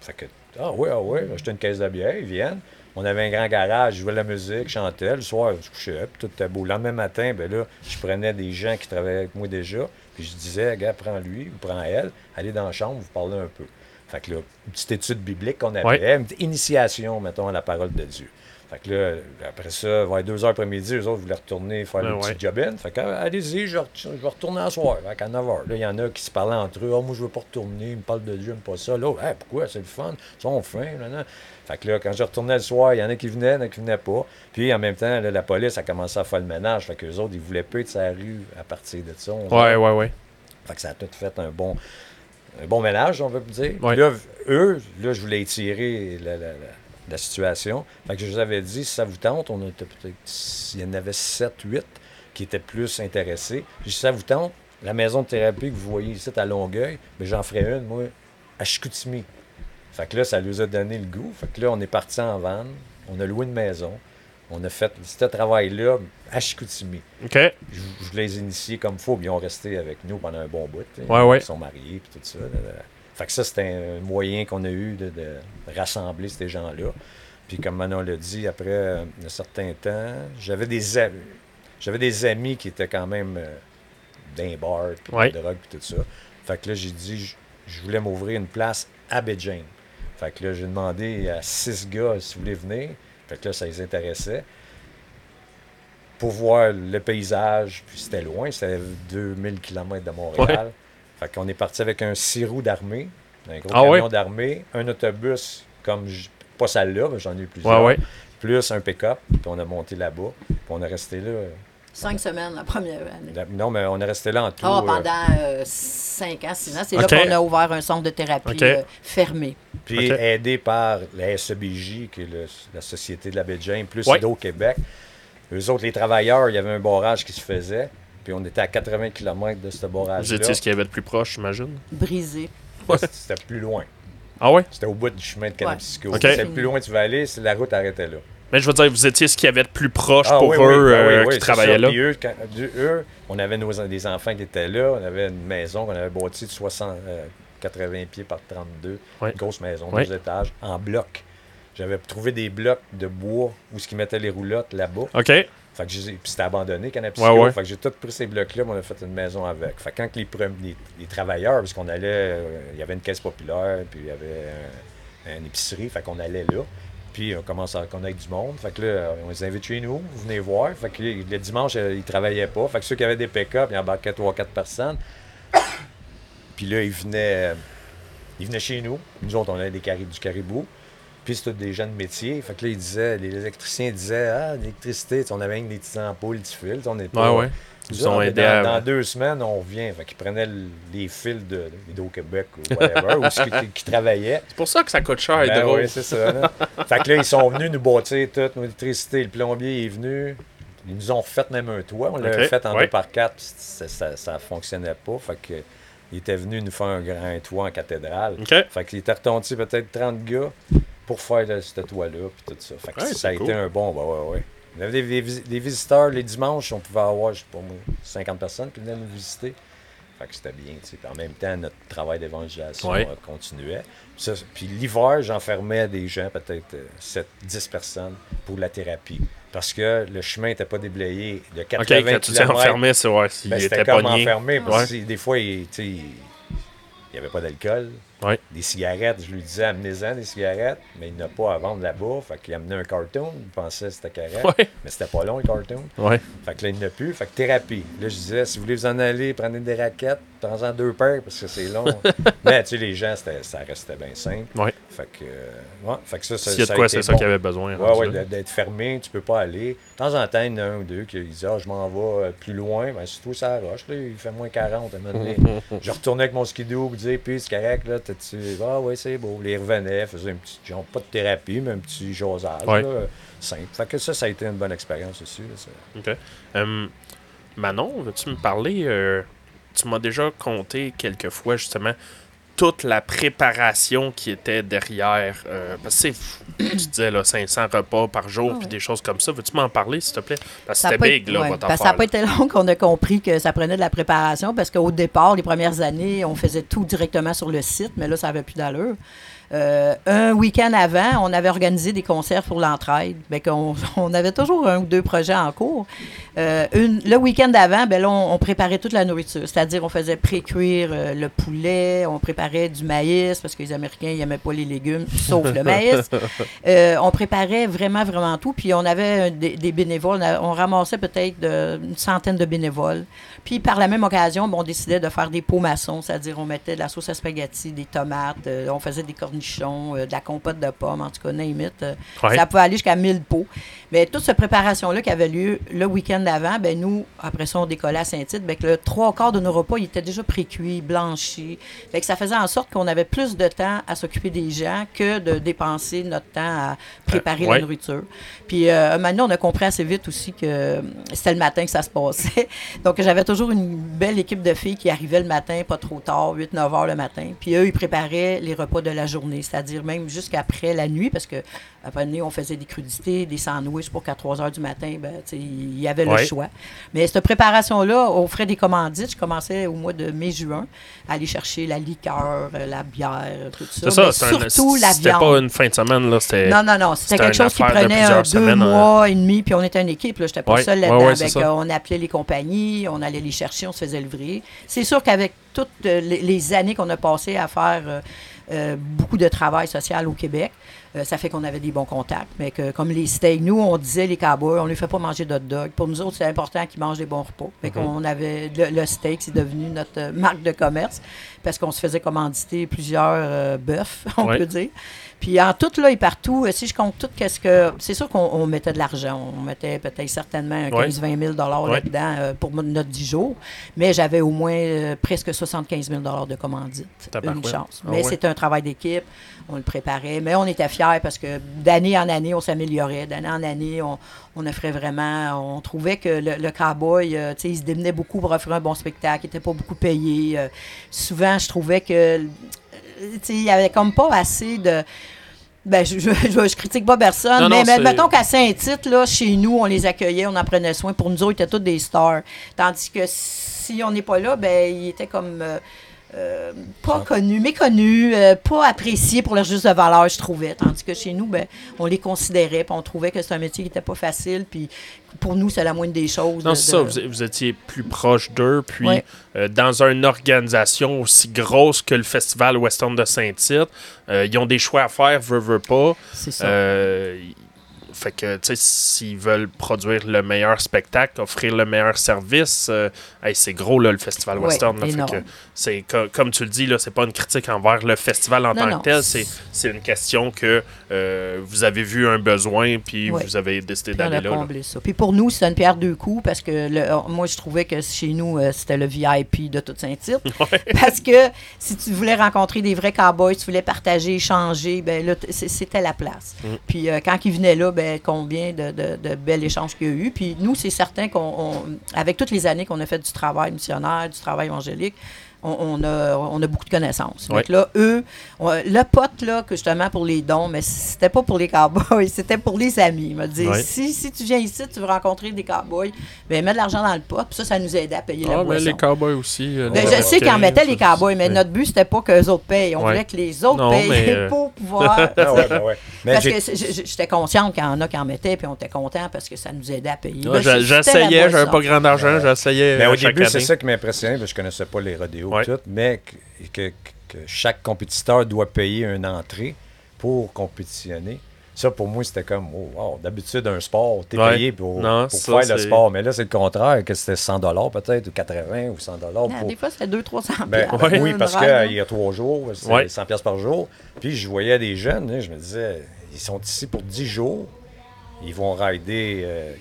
Fait que, ah oui, ah oui, j'étais une caisse de bière, ils viennent. On avait un grand garage, je jouais de la musique, je chantais. Le soir, je couchais, puis tout était beau. Le lendemain matin, ben là, je prenais des gens qui travaillaient avec moi déjà, puis je disais, gars, prends lui ou prends elle, allez dans la chambre, vous parlez un peu. Fait que là, une petite étude biblique qu'on avait, Ouais. une petite initiation, mettons, à la parole de Dieu. Fait que là, après ça, vers 2 heures après-midi, eux autres voulaient retourner faire Ah le ouais. petit job-in. Fait que, ah, allez-y, je, je vais retourner en soir, fait qu'à 9 h. Là, il y en a qui se parlaient entre eux. Ah, moi, je veux pas retourner, ils me parlent de Dieu, ils me pas ça. Là, Hey, pourquoi? C'est le fun. Ils sont fins. Fait que là, quand je retournais le soir, il y en a qui venaient, il y en a qui venaient pas. Puis en même temps, là, la police a commencé à faire le ménage. Fait qu'eux autres, ils voulaient être sur la rue à partir de ça. On- Ouais, ouais, ouais. fait que ça a tout fait un bon, un bon ménage, on veut dire. Ouais. Là, eux, là, je voulais étirer la, la- la- la situation. Fait que je vous avais dit, si ça vous tente, on était peut-être. Il y en avait 7, 8 qui étaient plus intéressés. J'ai dit, si ça vous tente, la maison de thérapie que vous voyez ici à Longueuil, mais j'en ferai une, moi, à Chicoutimi. Fait que là, ça nous a donné le goût. Fait que là, on est parti en van. On a loué une maison. On a fait ce travail-là à Chicoutimi OK. je, je les ai initiés comme il faut, puis ils ont resté avec nous pendant un bon bout. Ouais, ouais. Ils sont mariés, puis tout ça. là, là. Fait que ça, c'était un moyen qu'on a eu de, de rassembler ces gens-là. Puis comme Manon l'a dit, après euh, un certain temps, j'avais des amis. J'avais des amis qui étaient quand même euh, d'un bar, puis Ouais. de drogue, puis tout ça. Fait que là, j'ai dit, je, je voulais m'ouvrir une place à Beijing. Fait que là, j'ai demandé à six gars si vous voulez venir. Fait que là, ça les intéressait. Pour voir le paysage, puis c'était loin, c'était 2000 km de Montréal. Fait qu'on est parti avec un six roues d'armée, un gros Ah camion ouais? d'armée, un autobus comme, j- pas celle-là, mais j'en ai eu plusieurs, Ouais, ouais. plus un pick-up, puis on a monté là-bas, puis on est resté là. Cinq semaines la première année. La- Non, mais on est resté là en tout. Ah, euh, pendant euh, cinq ans, six ans. C'est là qu'on a ouvert un centre de thérapie euh, fermé. Puis aidé par la SEBJ, qui est le- la Société de la baie James, plus Ouais. Hydro-Québec. Eux autres, les travailleurs, il y avait un barrage qui se faisait. Puis on était à 80 km de ce Vous barrage-là. étiez ce qu'il y avait de plus proche, j'imagine? Brisé. C'était plus loin. Ah ouais? C'était au bout du chemin de Canapisco. Ok. C'était plus loin tu vas aller, c'est la route arrêtait là. Mais je veux dire, vous étiez ce qu'il y avait de plus proche Ah pour oui, eux oui, ben euh, oui, oui, qui travaillaient ça. là. Puis eux, quand- du- eux, on avait nos, des enfants qui étaient là. On avait une maison qu'on avait bâtie de 60, euh, 80 pieds par 32. Ouais. Une grosse maison, Ouais. deux étages, en bloc. J'avais trouvé des blocs de bois où ce qu'ils mettaient les roulottes là-bas. OK. Fait que j'ai- puis c'était abandonné, Canapisco. Ouais, ouais. Fait que j'ai tout pris ces blocs-là, on a fait une maison avec. Fait que quand les, les, les travailleurs, parce qu'on allait, euh, il y avait une caisse populaire, puis il y avait un- une épicerie, fait qu'on allait là. Puis on commence à connaître du monde. Fait que là, on les invite chez nous, vous venez voir. Fait que les- le dimanche, euh, ils travaillaient pas. Fait que ceux qui avaient des pick-up, ils embarquaient 3-4 personnes. Puis là, ils venaient, euh, ils venaient chez nous. Nous autres, on avait des du caribou. Puis c'est tous des jeunes métiers. Fait que là, ils disaient, les électriciens disaient Ah, l'électricité, on avait des petites ampoules, des fils. On est pas. ouais. Ils Ils disaient, ont Ah, mais aidé dans, à- dans deux semaines, on revient. Fait qu'ils prenaient les fils de d'Hydro-Québec ou whatever, ou ceux qui, qui travaillaient. C'est pour ça que ça coûte cher, Ben Hydro. oui, c'est ça. là. fait que là, ils sont venus nous bâtir toute notre électricité. Le plombier est venu. Ils nous ont refait même un toit. On l'avait Ok, fait en ouais. deux par quatre. Ça, ça, fonctionnait pas. Fait que il était venu nous faire un grand toit en cathédrale. OK. Fait qu'il était retourné peut-être 30 gars pour faire le- ce toit-là puis tout ça. Fait que Ouais, ça a été un bon, bah ouais, ouais. Il y avait des, des vis- des visiteurs les dimanches, on pouvait avoir, je sais pas moi, 50 personnes qui venaient nous visiter. Fait que c'était bien, tu sais. Puis en même temps, notre travail d'évangélisation Ouais. euh, continuait. Puis, ça- puis l'hiver, j'enfermais des gens, peut-être 7, 10 personnes, pour la thérapie. Parce que le chemin n'était pas déblayé de OK, 80 quand tu t'es enfermé, c'est ouais, s'il Ben, était comme pogné. enfermé. Parce que des fois, il n'y avait pas d'alcool. Des cigarettes, je lui disais, amenez-en des cigarettes, mais il n'a pas à vendre là-bas. Fait qu'il amenait un cartoon, il pensait que c'était correct. Ouais. Mais c'était pas long, le cartoon. Ouais. Fait que là, il n'a plus. Fait que thérapie. Là, je disais, si vous voulez vous en aller, prenez des raquettes, prenez-en deux paires parce que c'est long. mais tu sais, les gens, ça restait bien simple. Ouais. Fait que, ouais, fait que ça, ça, S'il y a de quoi, c'est ça qu'il avait besoin. Ouais, là. d'être- fermé, tu peux pas aller. De temps en temps, il y en a un ou deux qui disent Ah, je m'en vais euh, plus loin. Ben, c'est tout ça roche, là, il fait moins 40 à un moment donné. je retournais avec mon skidoo, puis disais Puis c'est correct, là, Ah, ouais, c'est beau. Les revenaient, faisaient un petit genre, pas de thérapie, mais un petit Ouais. là, simple. Fait que ça, ça a été une bonne expérience aussi. là. OK. Hum, Manon, veux-tu me parler? euh, tu m'as déjà conté quelques fois, justement, toute la préparation qui était derrière. euh, parce que tu sais, tu disais là, 500 repas par jour, puis des choses comme ça. Veux-tu m'en parler, s'il te plaît? Parce que c'était big, là, ouais, votre parce que affaire. Ça n'a pas été long qu'on a compris que ça prenait de la préparation parce qu'au départ, les premières années, on faisait tout directement sur le site, mais là, ça n'avait plus d'allure. Euh, un week-end avant, on avait organisé des concerts pour l'entraide. Ben, on, avait toujours un ou deux projets en cours. Euh, une- le week-end d'avant, ben, là, on, on préparait toute la nourriture. C'est-à-dire, on faisait pré-cuire euh, le poulet, on préparait du maïs parce que les Américains, n'aimaient pas les légumes, sauf le maïs. On préparait vraiment, vraiment tout. Puis on avait des, des bénévoles. On, ramassait peut-être une centaine de bénévoles. Puis par la même occasion, ben, on décidait de faire des pots maçons, c'est-à-dire on mettait de la sauce à spaghetti, des tomates, on faisait des cornichons, euh, de la compote de pommes, en tout cas, name it. euh, Ouais. Ça pouvait aller jusqu'à 1000 pots. Mais toute cette préparation-là qui avait lieu le week-end d'avant, ben nous, après ça, on décollait à Saint-Tite. Ben que le trois quarts de nos repas, ils étaient déjà pré-cuits, blanchis. Fait que ça faisait en sorte qu'on avait plus de temps à s'occuper des gens que de dépenser notre temps à préparer Euh, ouais. la nourriture. Puis euh, maintenant, on a compris assez vite aussi que c'était le matin que ça se passait. Donc, j'avais toujours une belle équipe de filles qui arrivaient le matin, pas trop tard, 8-9 heures le matin. Puis eux, ils préparaient les repas de la journée, c'est-à-dire même jusqu'après la nuit, parce que après la nuit, on faisait des crudités, des sandwichs pour qu'à 3 heures du matin, ben, il y avait le Ouais. choix. Mais cette préparation-là, on ferait des commandites. Je commençais au mois de mai-juin à aller chercher la liqueur, euh, la bière, tout ça. C'est ça, Mais c'est un- surtout la c'était viande. pas une fin de semaine, là. C'était. Non, non, non. C'était C'était quelque chose qui de prenait deux semaines, hein. mois et demi, puis on était une équipe. Je n'étais pas Ouais, seule là-dedans. ouais, euh, on appelait les compagnies, on allait les chercher, on se faisait livrer. C'est sûr qu'avec toutes euh, les, les années qu'on a passées à faire euh, euh, beaucoup de travail social au Québec, euh, ça fait qu'on avait des bons contacts. Mais que, comme les steaks, nous, on disait les cowboys, on ne les fait pas manger de hot dog. Pour nous autres, c'est important qu'ils mangent des bons repas. Fait qu'on avait le, le steak, c'est devenu notre euh, marque de commerce parce qu'on se faisait commanditer plusieurs bœufs, on Ouais. peut dire. Puis en tout, là et partout, euh, si je compte tout, qu'est-ce que. C'est sûr qu'on on mettait de l'argent. On mettait peut-être certainement un Ouais. 15-20 000 Ouais. là-dedans euh, pour notre 10 jours. Mais j'avais au moins euh, presque 75 000 de commandite. Une chance. Ah Mais ouais. c'était un travail d'équipe. On le préparait. Mais on était fiers parce que d'année en année, on s'améliorait. D'année en année, on, on offrait vraiment. On trouvait que le, le cowboy, euh, tu sais, il se démenait beaucoup pour offrir un bon spectacle. Il n'était pas beaucoup payé. Souvent, je trouvais que. Il n'y avait comme pas assez de. Ben, je, je, je, je critique pas personne, Non, non, mais, mettons qu'à Saint-Tite, là, chez nous, on les accueillait, on en prenait soin. Pour nous autres, ils étaient tous des stars. Tandis que si on n'est pas là, ben, ils étaient comme euh, euh, pas connus, méconnus, euh, pas appréciés pour leur juste de valeur, je trouvais. Tandis que chez nous, ben, on les considérait, puis on trouvait que c'était un métier qui n'était pas facile, puis pour nous, c'est la moindre des choses. Non, de- c'est de- ça, vous, vous étiez plus proche d'eux, puis Ouais. euh, dans une organisation aussi grosse que le Festival Western de Saint-Tite, ils ont des choix à faire, veut, veut pas. C'est ça. Fait que, tu sais, s'ils veulent produire le meilleur spectacle, offrir le meilleur service, euh, hey, c'est gros, là, le Festival Ouais, Western. là. Fait énorme. que c'est co- comme tu le dis, là, c'est pas une critique envers le festival en Non, tant non. que tel, c'est c'est une question que euh, vous avez vu un besoin, puis Ouais. vous avez décidé Puis d'aller là. là. ça. Puis pour nous, c'était une pierre deux coups parce que le- euh, moi, je trouvais que chez nous, euh, c'était le VIP de toute Saint-Tite. Parce que si tu voulais rencontrer des vrais cowboys, tu voulais partager, échanger, ben là, t- c'est- c'était la place. Mm. Puis quand ils venaient là, ben combien de, de, de bels échanges qu'il y a eu. Puis nous, c'est certain qu'on, on- avec toutes les années qu'on a fait du travail missionnaire, du travail évangélique, on, on a, on a beaucoup de connaissances. Ouais. Donc là, eux, on- le pote, là, que justement pour les dons, mais c'était pas pour les cowboys, c'était pour les amis. Il m'a dit, Ouais. si, si tu viens ici, tu veux rencontrer des cowboys, ben mets de l'argent dans le pot, puis ça, ça nous aidait à payer la Ah, mais boisson. les cowboys aussi. euh, Ben, je sais qu'ils en mettaient les cowboys, mais notre but, c'était pas qu'eux autres payent. On Ouais. voulait que les autres Non, payent mais, euh, pour pouvoir. Ah ouais, ben ouais. Mais Parce que j'étais consciente qu'il y en a qui en mettaient, puis on était content parce que ça nous aidait à payer. Ben, la J'essayais, j'avais pas grand argent, j'essayais. Mais euh, au début, c'est ça qui m'impressionnait, parce que je connaissais pas les rodéos Ouais. tout, mais que, que- que chaque compétiteur doit payer une entrée pour compétitionner. Ça, pour moi, c'était comme, oh, wow, d'habitude, un sport, t'es Ouais. payé pour, Non, pour ça, faire le sport. Mais là, c'est le contraire, que c'était 100 peut-être, ou 80 ou 100 Ah, pour... Des fois, c'était 200-300 Ben, ben oui, parce qu'il y a trois jours, c'est Ouais. 100 pièces par jour. Puis je voyais des jeunes, là, je me disais, ils sont ici pour 10 jours. Ils vont rider euh,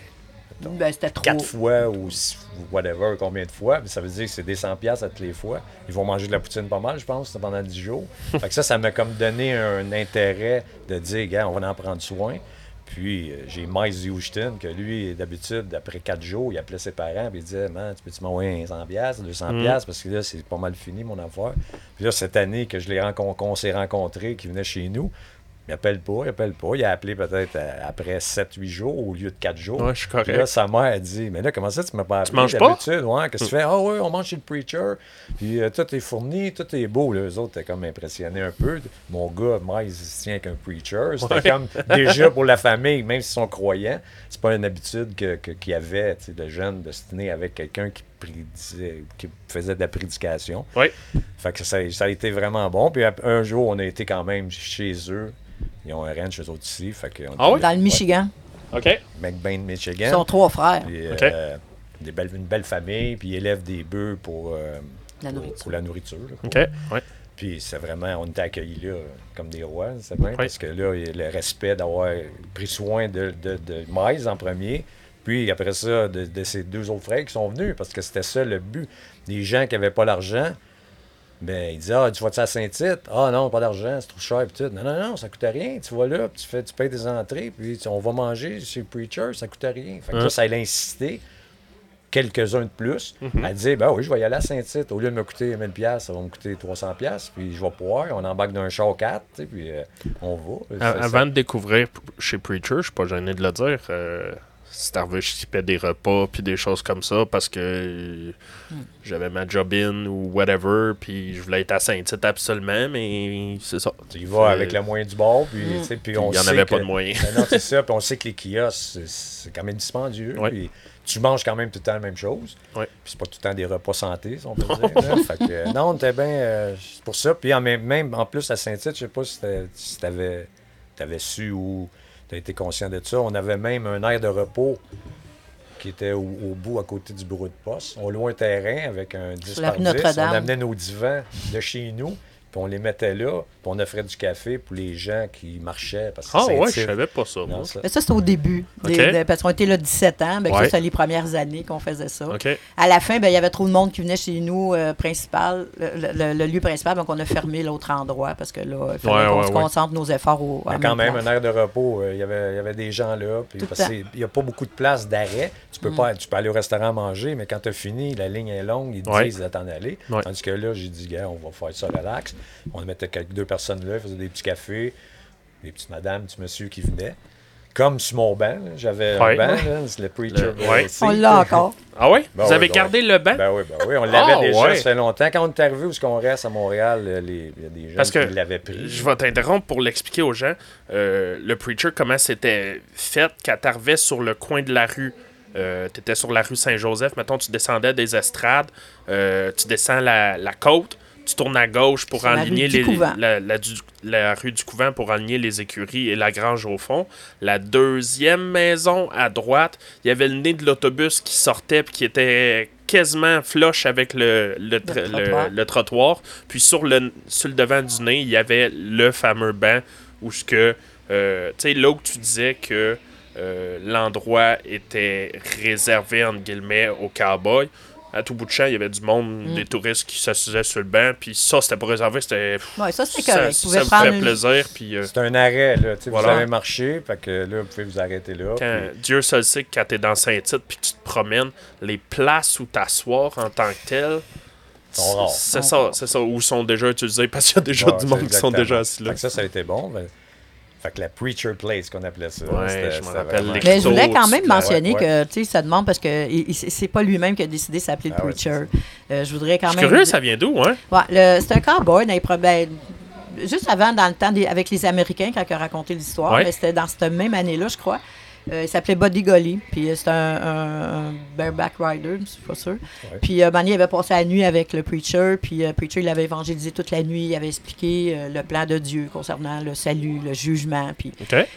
Ben, c'était trop. quatre fois ou six- whatever, combien de fois. Ça veut dire que c'est des 100 pièces à toutes les fois. Ils vont manger de la poutine pas mal, je pense, pendant 10 jours. fait que ça, ça m'a comme donné un intérêt de dire, gars, on va en prendre soin. Puis euh, j'ai Miles Houston, que lui, d'habitude, après 4 jours, il appelait ses parents, puis il disait, man, tu peux-tu m'envoyer 100 pièces, 200 Mm. pièces, parce que là, c'est pas mal fini, mon affaire. Puis là, cette année que je l'ai rencon- qu'on s'est rencontrés, qui venait chez nous, il appelle pas, il appelle pas. Il a appelé peut-être euh, après 7-8 jours au lieu de 4 jours. Ouais, je suis correct. Puis là, sa mère a dit Mais là, comment ça, tu m'as pas appelé manges pas? Ouais, qu'est-ce que tu fais? Ah, oui, on mange chez le preacher. Puis euh, tout est fourni, tout est beau. Là. Eux autres étaient comme impressionnés un peu. Mon gars, Miles, il se tient avec un preacher. C'était Ouais. comme déjà pour la famille, même s'ils sont croyants, c'est pas une habitude que- que- qu'il y avait tu sais, de jeunes de se tenir avec quelqu'un qui, prédisait- qui faisait de la prédication. Oui. Fait que ça, ça a été vraiment bon. Puis un jour, on a été quand même chez eux. Ils ont un ranch, eux autres ici. Fait que on Ah oui? Dans le Michigan. OK. McBain, Michigan. Ils sont trois frères. Puis, OK. euh, des belles- une belle famille, puis ils élèvent des bœufs pour, euh, La pour- nourriture. pour la nourriture. là, pour- OK. Ouais. Puis c'est vraiment, on était accueillis là comme des rois, c'est bien, Oui. parce que là, il y a le respect d'avoir pris soin de, de, de Miles en premier, puis après ça, de, de ses deux autres frères qui sont venus, parce que c'était ça le but. Les gens qui n'avaient pas l'argent, ben, ils disaient Ah, tu vas-tu à Saint-Tite? Ah non, pas d'argent, c'est trop cher. Puis tout. Non, non, non, ça coûte rien. Tu vas là, puis tu, fais, tu payes des entrées, puis tu- on va manger chez le preacher, ça coûte rien. Fait que Hein? là, ça l'a incité quelques-uns de plus Mhm. à dire ben oui, je vais y aller à Saint-Tite. Au lieu de me coûter 1000$, pièces ça va me coûter 300$, pièces puis je vais pouvoir. On embarque d'un char 4, tu sais, puis euh, on va. Avant de découvrir chez Preacher, je suis pas gêné de le dire. Euh, arrivé, je typais des repas puis des choses comme ça parce que euh, j'avais ma job in ou whatever, puis je voulais être à Saint-Tite absolument, mais c'est ça. Tu y vas C'est- avec le moyen du bord, puis, tu sais, puis Puis on il y en avait que- pas de moyens. Ben non, c'est ça, puis on sait que les kiosques, c'est- quand même dispendieux. Ouais. Puis tu manges quand même tout le temps la même chose. Ouais. Puis c'est pas tout le temps des repas santé, si on peut dire. là. Fait que, euh, non, on était bien euh, c'est pour ça. Puis en même, même en plus à Saint-Tite, je sais pas si t'as- si t'avais avais su ou t'as été conscient de ça. On avait même un air de repos qui était au, au bout à côté du bureau de poste. On louait un terrain avec un 10 Sur la par rue 10. Notre-Dame. On amenait nos divans de chez nous, puis on les mettait là, puis on offrait du café pour les gens qui marchaient. Parce que Ah ouais, je savais pas ça. Non, ça- Mais ça, c'est au début. des- OK. de- parce qu'on était là 17 ans. Ben, Ouais. Ça, c'était les premières années qu'on faisait ça. OK. À la fin, ben, il y avait trop de monde qui venait chez nous, euh, principal, le, le- le lieu principal, donc on a fermé l'autre endroit parce que là, il fallait Ouais, qu'on ouais, se ouais. concentre nos efforts au. la quand même, place. un air de repos, euh, il y avait- il y avait des gens là. Puis qu'il n'y a pas beaucoup de place d'arrêt. Tu Mm. peux, pas, tu peux aller au restaurant manger, mais quand tu as fini, la ligne est longue, ils te Ouais. disent de t'en aller. Ouais. Tandis que là, j'ai dit, gars, on va faire ça relax. On mettait quelques deux personnes là, ils faisaient des petits cafés, des petites madames, des petits monsieur qui venaient. Comme sur mon banc, là, j'avais Ouais. un banc, là, c'est le Preacher. Le- ouais. seat. On l'a encore. Ah ouais? Ben Vous avez ben gardé le banc? Ben oui, ben oui, on l'avait Ah, déjà, ouais. ça fait longtemps. Quand on est arrivé où est-ce qu'on reste à Montréal, euh, les- il y a des gens Parce que qui l'avaient pris. Je vais t'interrompre pour l'expliquer aux gens. Euh, le Preacher, comment c'était fait quand t'arrivais sur le coin de la rue? Euh, tu étais sur la rue Saint-Joseph, mettons, tu descendais des estrades, euh, tu descends la, la côte, tu tournes à gauche pour du les, Couvent. la, la du- la rue du Couvent pour aligner les écuries et la grange au fond. La deuxième maison à droite, il y avait le nez de l'autobus qui sortait puis qui était quasiment flush avec le, le, tra- le- trottoir. le trottoir. Puis sur le, sur le devant du nez, il y avait le fameux banc où ce que, euh, tu sais, là où tu disais que euh, l'endroit était réservé, entre guillemets, aux cowboys. À tout bout de champ, il y avait du monde, Mm. des touristes qui s'assisaient sur le banc, puis ça, c'était pas réservé, c'était... Ouais, ça, c'est Ça, correct. ça Vous prendre plaisir, puis... euh, C'est un arrêt, là. Voilà. Vous avez marché, fait que là, vous pouvez vous arrêter là. quand, puis- Dieu seul sait que quand t'es dans Saint-Tite puis que tu te promènes, les places où t'asseoir en tant que tel, Sont rares. c'est ça, c'est ça, ou sont déjà utilisés parce qu'il y a déjà Ouais, du monde qui sont déjà assis là. Fait que ça, ça a été bon. mais- Fait que la Preacher Place, qu'on appelait ça. Ouais, je rappelle vraiment- Mais je voulais quand même là, mentionner ouais, que, tu sais, ça demande parce que c'est pas lui-même qui a décidé de s'appeler Ah le ouais, Preacher. Euh, je voudrais quand même. curieux, ça vient d'où, hein? Ouais, c'est un cowboy dans les pro- ben, juste avant, dans le temps des- avec les Américains, quand il a raconté l'histoire, Ouais. mais c'était dans cette même année-là, je crois. Euh, il s'appelait Buddy Golly, puis euh, c'était un, un- un bareback rider, je suis pas sûr. Puis euh, Manny avait passé la nuit avec le preacher, puis le preacher il avait évangélisé toute la nuit, il avait expliqué euh, le plan de Dieu concernant le salut, le jugement,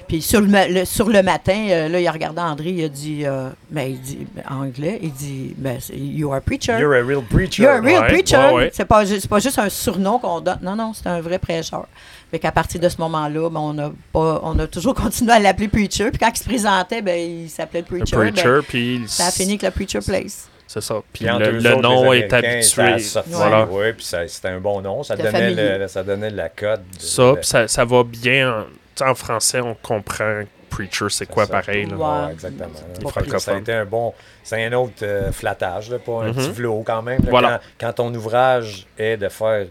puis sur le, sur le matin, euh, là, il a regardé André, il a dit, euh, ben, il dit, en anglais, il dit, ben, you are a preacher. You're a real preacher. You're a real Ouais, preacher. ouais. C'est pas, c'est pas juste un surnom qu'on donne. Non, non, c'est un vrai prêcheur. Fait qu'à partir de ce moment-là, ben, on, a pas, on a toujours continué à l'appeler Preacher. Puis quand il se présentait, ben, il s'appelait le Le Preacher. Preacher, Ben, puis... ça a fini avec le Preacher Place. C'est ça. Puis le, eux le autres, nom est ça habitué. sorti. Voilà. Ouais, puis ça- c'était un bon nom. Ça donnait, le, ça donnait la cote. Ça, puis ça, ça va bien. En, en français, on comprend Preacher, c'est quoi ça. pareil. Là. Ouais. Exactement. Ça a été un bon. C'est un autre euh, flattage, là, pas un Mhm. petit vlot quand même. là, Voilà. quand, quand ton ouvrage est de faire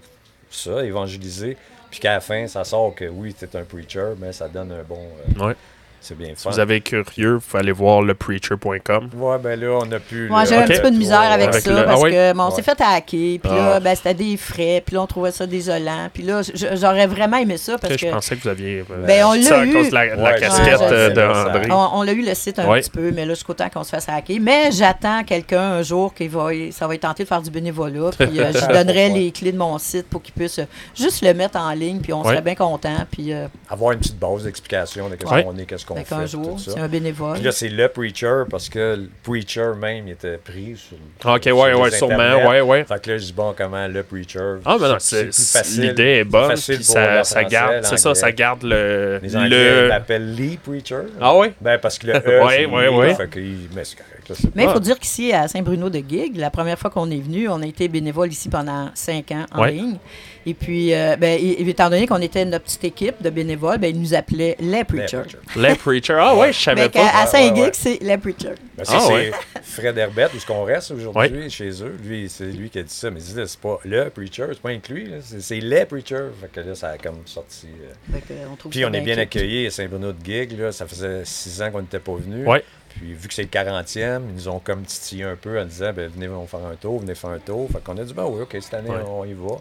ça, évangéliser, puis qu'à la fin, ça sort que oui, t'es un preacher, mais ça donne un bon. euh, Ouais. C'est bien Si fun. vous avez curieux, vous pouvez aller voir lepreacher.com. Ouais, ben là, on a pu. Moi, j'ai un petit peu de misère avec, Avec ça le- parce ah oui? que bon, on Ouais. s'est fait hacker, puis Ah. là, ben, c'était des frais, puis là, on trouvait ça désolant. Puis là, j'aurais vraiment aimé ça parce Ok, je que pensais que vous aviez. euh, Ben, on l'a ça à eu. cause de la, de la Ouais, casquette euh, d'André. On, on l'a eu le site un Ouais. petit peu, mais là, jusqu'au temps qu'on se fasse hacker. Mais j'attends quelqu'un un jour qui va, ça va être tenté de faire du bénévolat. Puis euh, je lui donnerai les clés de mon site pour qu'il puisse euh, juste le mettre en ligne. Puis on serait bien content. Puis Avoir une petite base d'explication de qu'est-ce qu'on est, qu'est-ce qu'on fait puis jour, c'est un bénévole. Puis là, c'est le preacher parce que le preacher même il était pris sur. Ok, sur ouais, ouais, sûrement, ouais, ouais. Fait que là, je dis bon, comment le preacher? Ah, mais non, c'est facile. l'idée est plus bonne, facile ça, le ça garde, c'est ça, ça garde le. Les Anglais le... l'appellent Lee Preacher. Ah ouais? Ben, parce que le E, Ouais, ouais, ouais. Fait que, il- mais c'est correct. Mais il Ah. faut dire qu'ici, à Saint-Bruno de Guigue, la première fois qu'on est venu, on a été bénévole ici pendant cinq ans en Ouais. ligne. Et puis, euh, ben, et- étant donné qu'on était notre petite équipe de bénévoles, ben, ils nous appelaient les Preachers. Preachers. Les Preacher. Ah ouais, je savais Mais pas. à Ouais, Saint-Guigue, ouais, ouais. c'est les Preachers. Ben, ça, Ah, c'est ouais. Fred Herbert, où ce qu'on reste aujourd'hui, chez eux. Lui, c'est lui qui a dit ça. Mais il dit, là, c'est pas le preacher, c'est pas inclus, là, c'est c'est les preachers. Fait que là, ça a comme sorti. euh. Fait que, on trouve Puis on est bien accueillis à Saint-Bruno de Guigue. Là, ça faisait six ans qu'on n'était pas venus. Ouais. Puis vu que c'est le 40e, ils nous ont comme titillé un peu en disant ben, venez on va faire un tour, venez faire un tour. Fait qu'on a dit ben oui, ok, cette année Ouais. on y va.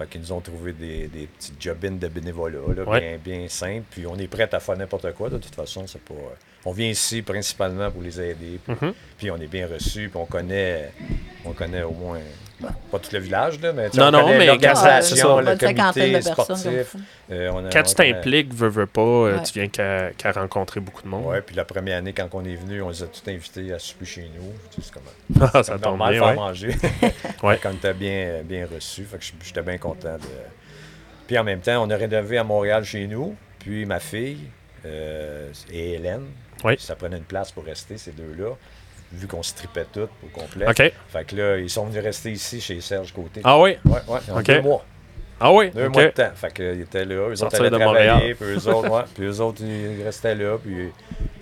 Fait qu'ils nous ont trouvé des, des petits job-ins de bénévolat, là, Ouais. bien, bien simples. Puis on est prêt à faire n'importe quoi. De toute façon, c'est pas. euh, on vient ici principalement pour les aider. Puis, Mhm. puis on est bien reçus, puis on connaît, on connaît au moins, pas tout le village, là, mais Non, on non, mais l'organisation, le comité de personnes comme sportif. Euh, on a- Quand on tu t'impliques, veux, veux pas, euh, Ouais. tu viens qu'à rencontrer beaucoup de monde. Ouais, puis la première année, quand on est venu, on les a tous invités à souper chez nous. Tu sais, C'est comme, Ah, ça comme tombe normal bien, faire ouais. manger. Ouais. Quand on était bien, bien reçus. Fait que j- j'étais bien content de. Puis en même temps, on a rénové à Montréal chez nous. Puis ma fille euh, et Hélène. Oui. Ça prenait une place pour rester, ces deux-là. Vu qu'on se tripait toutes au complet. OK. Fait que là, ils sont venus rester ici chez Serge Côté. Ah oui? Ouais, ouais, deux mois. Ah oui? Deux mois de temps. Fait qu'ils étaient là. Eux autres allaient travailler. Puis eux autres, ouais, puis eux autres, ils restaient là. Puis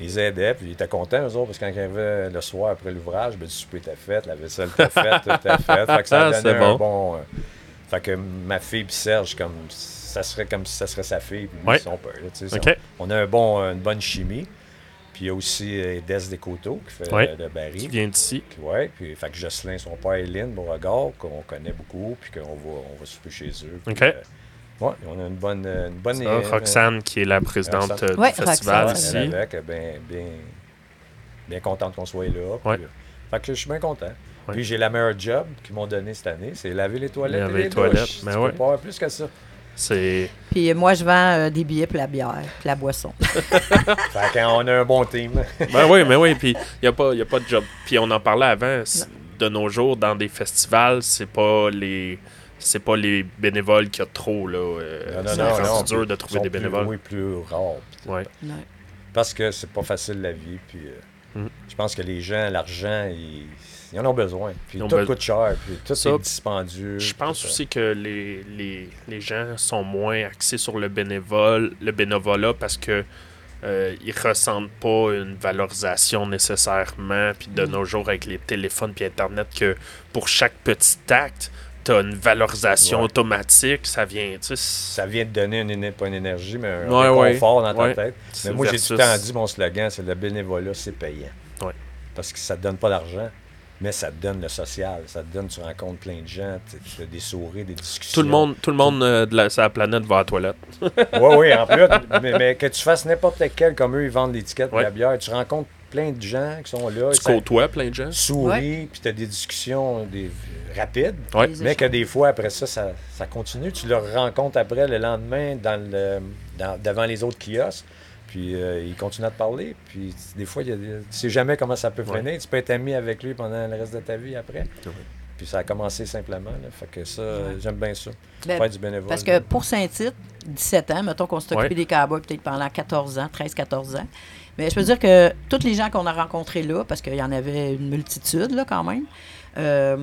ils aidaient. Puis ils étaient contents, eux autres, parce que quand ils arrivaient le soir après l'ouvrage, ben, le souper était fait, la vaisselle était faite, tout était fait. Fait que ça Ah, donnait c'est un bon. bon. euh, fait que ma fille puis Serge, comme ça serait comme si ça serait sa fille puis Ouais. son père. là, OK. On a un bon, une bonne chimie. Puis il y a aussi euh, Des Descoteaux qui fait Ouais. euh, le baril. Qui vient d'ici. Ouais, puis fait que Jocelyn, son père et Lynn, Beauregard, qu'on connaît beaucoup, puis qu'on va, on va souper chez eux. Puis, OK. euh, ouais, on a une bonne. euh, Une bonne Ça, Roxane, qui est la présidente Roxane. euh, du Ouais, festival Roxane. ici. avec, bien, bien, bien contente qu'on soit là. puis, Ouais. euh, fait que je suis bien content. Ouais. Puis j'ai la meilleure job qu'ils m'ont donné cette année, c'est laver les toilettes. Laver et les, les toilettes, douches. ben Tu ouais. peux pas avoir plus que ça. C'est. Puis moi, je vends euh, des billets pour la bière, puis la boisson. fait qu'on a un bon team. Ben oui, mais oui, puis il n'y a, pas- y a pas de job. Puis on en parlait avant, de nos jours, dans des festivals, c'est pas les. C'est pas les bénévoles qu'il y a trop, là. euh, c'est rendu dur de trouver des plus- bénévoles. Oui, plus rares. Ouais. Ouais. Parce que c'est pas facile la vie. Puis euh, Mhm. je pense que les gens, l'argent, ils, ils en ont besoin. Puis Ils ont tout coûte cher. Puis tout Ça, est dispendieux. Je pense aussi que les, les, les gens sont moins axés sur le bénévole, le bénévolat parce que euh, ils ressentent pas une valorisation nécessairement. Puis de nos jours, avec les téléphones puis Internet, que pour chaque petit acte, tu as une valorisation Ouais. automatique. Ça vient, tu sais. Ça vient de donner une, pas une énergie, mais un Ouais, ouais. confort dans ta Ouais. tête. Mais moi, j'ai tout le temps dit, mon slogan, c'est le bénévolat, c'est payant. Ouais. Parce que ça te donne pas d'argent, mais ça te donne le social. Ça te donne, tu rencontres plein de gens, tu as des sourires, des discussions. Tout le monde, tout le monde euh, de la, sur la planète va à la toilette. Oui, oui, en plus. mais, mais que tu fasses n'importe quel, comme eux, ils vendent l'étiquette Ouais. de la bière, tu rencontres plein de gens qui sont là. Tu côtoies plein de gens. souris, puis tu as des discussions des, rapides. Ouais. Mais que des fois, après ça, ça, ça continue. Tu le rencontres après le lendemain dans le, dans- devant les autres kiosques. Puis euh, il continue à te parler. Puis des fois, il y a des- tu sais jamais comment ça peut Ouais. finir. Tu peux être ami avec lui pendant le reste de ta vie après. Ouais. Puis ça a commencé simplement. là. Fait que ça, j'aime bien ça. Ben, Faire du bénévole. Parce que pour Saint-Tite, 17 ans, mettons qu'on s'est occupé Ouais. des cowboys peut-être pendant 14 ans, 13-14 ans. Mais je peux dire que tous les gens qu'on a rencontrés là, parce qu'il y en avait une multitude là quand même, euh,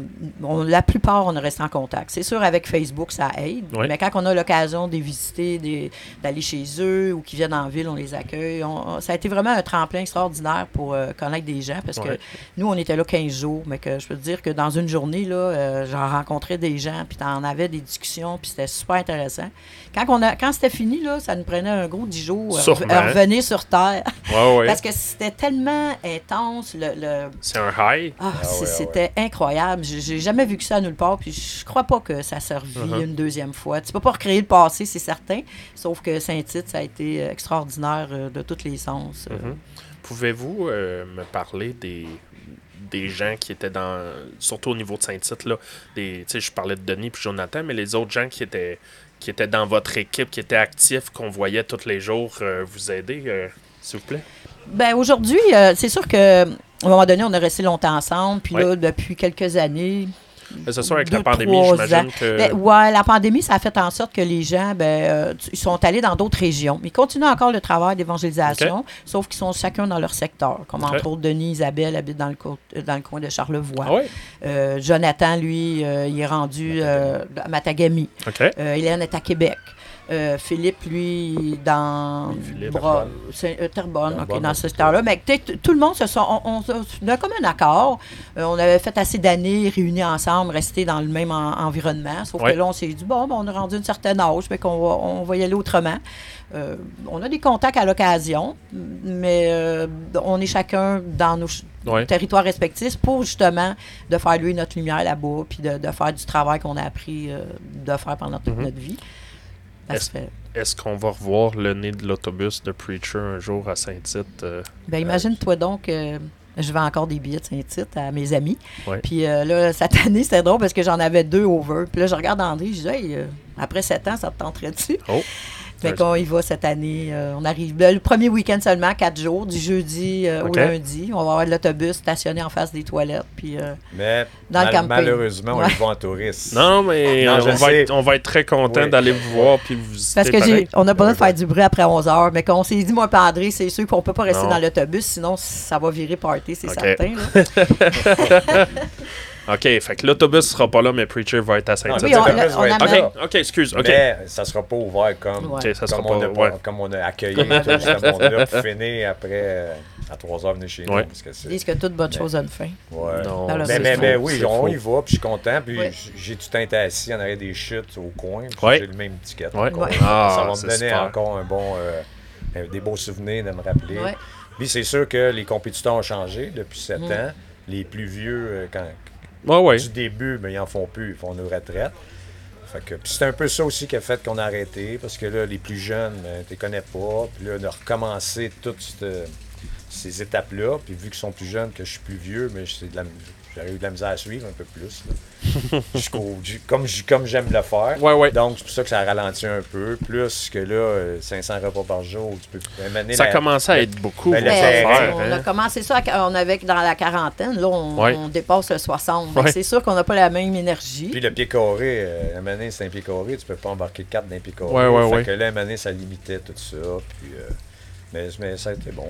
on- la plupart, on est resté en contact. C'est sûr, avec Facebook, ça aide. Mais quand on a l'occasion de les visiter, d'aller chez eux ou qu'ils viennent en ville, on les accueille. On- ça a été vraiment un tremplin extraordinaire pour euh, connaître des gens parce que nous, on était là 15 jours, mais que je peux te dire que dans une journée, là, euh, j'en rencontrais des gens, puis t'en avais des discussions, puis c'était super intéressant. Quand, on a, quand c'était fini, là, ça nous prenait un gros 10 jours à revenir sur Terre. Parce que c'était tellement intense, le... le- C'est un high. ah, Ah ah c'était incroyable. J'ai j'ai jamais vu que ça nulle part, puis je crois pas que ça servi Uh-huh. une deuxième fois. Tu peux pas recréer le passé, c'est certain, sauf que Saint-Tite, ça a été euh, extraordinaire euh, de tous les sens. euh. Mhm. Pouvez-vous me parler des, des gens qui étaient dans. Surtout au niveau de Saint-Tite, là. des- Tu sais, je parlais de Denis puis Jonathan, mais les autres gens qui étaient qui étaient dans votre équipe, qui étaient actifs, qu'on voyait tous les jours vous aider, s'il vous plaît? Ben aujourd'hui, euh, c'est sûr que à un moment donné, on a resté longtemps ensemble, puis là, depuis quelques années. C'est sûr, avec la pandémie, j'imagine que. Ben, ouais, la pandémie, ça a fait en sorte que les gens, ben, euh, ils sont allés dans d'autres régions. Ils continuent encore le travail d'évangélisation, sauf qu'ils sont chacun dans leur secteur. Comme entre autres, Denis Isabelle habite dans le, co- euh, dans le coin de Charlevoix. Ah ouais? Euh, Jonathan, lui, euh, il est rendu à Matagami. OK. Euh, Hélène est à Québec. Euh, Philippe, lui, dans Philippe. Bra- euh, Terrebonne, dans ce secteur-là. Mais tout le monde se sont. On, on, on a comme un accord. Euh, on avait fait assez d'années réunis ensemble, restés dans le même en- environnement. Sauf Ouais. que là, on s'est dit, bon, ben, on a rendu une certaine âge, mais qu'on va, on va y aller autrement. Euh, on a des contacts à l'occasion, mais on est chacun dans nos Ouais. territoires respectifs pour justement de faire lui notre lumière là-bas, puis de, de faire du travail qu'on a appris de faire pendant toute Mhm. notre vie. Est-ce- qu'on va revoir le nez de l'autobus de Preacher un jour à Saint-Tite? euh? Ben, imagine-toi donc, euh, je vends encore des billets de Saint-Tite à mes amis. Ouais. Puis euh, là, cette année, c'était drôle parce que j'en avais deux over. Puis là, je regarde André, je dis, hey, euh, après sept ans, ça te tenterait-tu? Oh! Fait qu'on y va cette année. euh, on arrive ben, le premier week-end seulement, quatre jours, du jeudi euh, au lundi. On va avoir l'autobus stationné en face des toilettes. Puis euh, Mais Dans le mal- camping. malheureusement, on Ouais. y va en touriste. Non, mais Non, euh, on, va être, on va être très content Oui. d'aller vous voir puis vous visiter parce que j'ai, on n'a pas droit de faire du bruit après 11 heures. Mais quand on s'est dit, moi André, c'est sûr qu'on peut pas rester Non. dans l'autobus, sinon ça va virer party, c'est certain. OK, fait que l'autobus sera pas là, mais Preacher va être à. Non, Oui, là. OK, OK, excuse. OK. Mais ça sera pas ouvert comme, Ouais. Ça sera comme, on pas... a, ouais. comme on a accueilli tout ce monde-là pour finir après euh, à 3 heures venir chez nous. Parce que Ils disent que toute bonne chose a une fin. ouais. Non, Mais, mais, mais oui, on faux. y va, puis je suis content. Puis j'ai tout été assis en arrière des chutes au coin. J'ai le même ticket. Ouais. encore. Ouais. Ah, ça va me c'est donner super. encore un bon, euh, euh, des beaux souvenirs de me rappeler. Ouais. Puis c'est sûr que les compétiteurs ont changé depuis 7 Mm. ans. Les plus vieux, quand, Ouais. du début, mais ils en font plus, ils font nos retraites. C'est un peu ça aussi qui a fait qu'on a arrêté, parce que là, les plus jeunes, ben, tu les connais pas. Puis là, de recommencer toutes cette- ces étapes-là, puis vu qu'ils sont plus jeunes, que je suis plus vieux, mais j'aurais eu de la misère à suivre un peu plus. Jusqu'au- comme j'aime le faire. Ouais, ouais. Donc, c'est pour ça que ça a ralenti un peu. Plus que là, euh, 500 repas par jour, tu peux Ça la- commençait à être beaucoup. Ben, Mais, affaires, on hein. a commencé ça, à- on avait dans la quarantaine, là, on, Ouais. on dépasse le 60. Fait que Ouais. C'est sûr qu'on n'a pas la même énergie. Puis le pied carré, euh, à c'est un pied carré, tu peux pas embarquer quatre d'un pied carré. Ouais, ouais, fait ouais. que là, à ça limitait tout ça. Puis, euh, mais, mais ça a été bon.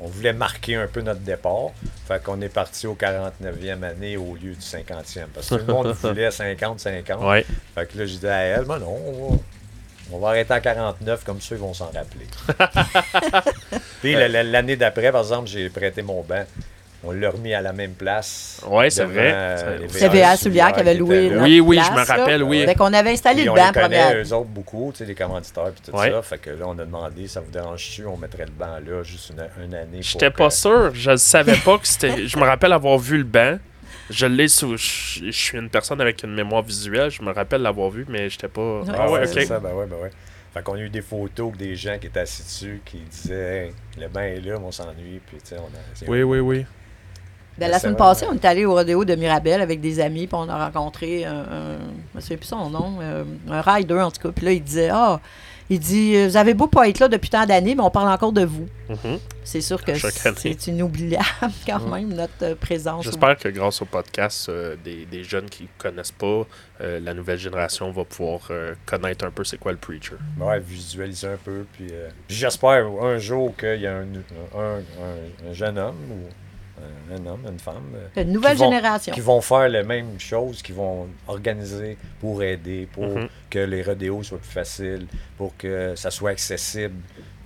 On, voulait marquer un peu notre départ. Fait qu'on est parti au 49e année au lieu du 50e. Parce que tout le monde voulait 50-50. Ouais. Fait que là, j'ai dit à elle, mais non, on va, on va arrêter à 49, comme ça, ils vont s'en rappeler. Puis la- la- l'année d'après, par exemple, j'ai prêté mon banc. On l'a remis à la même place. Ouais, c'est vrai. euh, C'est- les C'était VA VA Soulière qui avait loué. là. Oui, oui, je me rappelle, là. oui. Fait qu'on avait installé Puis le on banc les connaît, eux autres, beaucoup, tu sais, les commanditaires et tout Ouais. ça. Fait que là, on a demandé, ça vous dérange-tu, on mettrait le banc là juste une, une année. que- pas sûr. Je ne savais pas que c'était. Je me rappelle avoir vu le banc. Je l'ai sous. Je je suis une personne avec une mémoire visuelle. Je me rappelle l'avoir vu, mais j'étais pas. Ouais, Ah ouais, ok. c'est ça, ben ouais, ben ouais. Fait qu'on a eu des photos des gens qui étaient assis dessus qui disaient, hey, le banc est là, mais on s'ennuie, puis tu sais, on a. Oui, oui, oui. Ben, la C'est semaine passée, on est allé au rodéo de Mirabel avec des amis, puis on a rencontré un, un je plus son nom, euh, un rider en tout cas. Puis là, il disait Ah, il dit, euh, vous avez beau pas être là depuis tant d'années, mais on parle encore de vous. Mhm. C'est sûr que c'est inoubliable quand même, notre euh, présence. J'espère que grâce au podcast, euh, des, des jeunes qui connaissent pas, euh, la nouvelle génération va pouvoir euh, connaître un peu c'est quoi le preacher. Ouais, visualiser un peu. Puis, euh, puis j'espère un jour qu'il y a un, un, un- un jeune homme ou un, homme, une femme. euh, Une nouvelle qui vont- génération. Qui vont faire les mêmes choses, qui vont organiser pour aider, pour Mhm. que les rodéos soient plus faciles, pour que ça soit accessible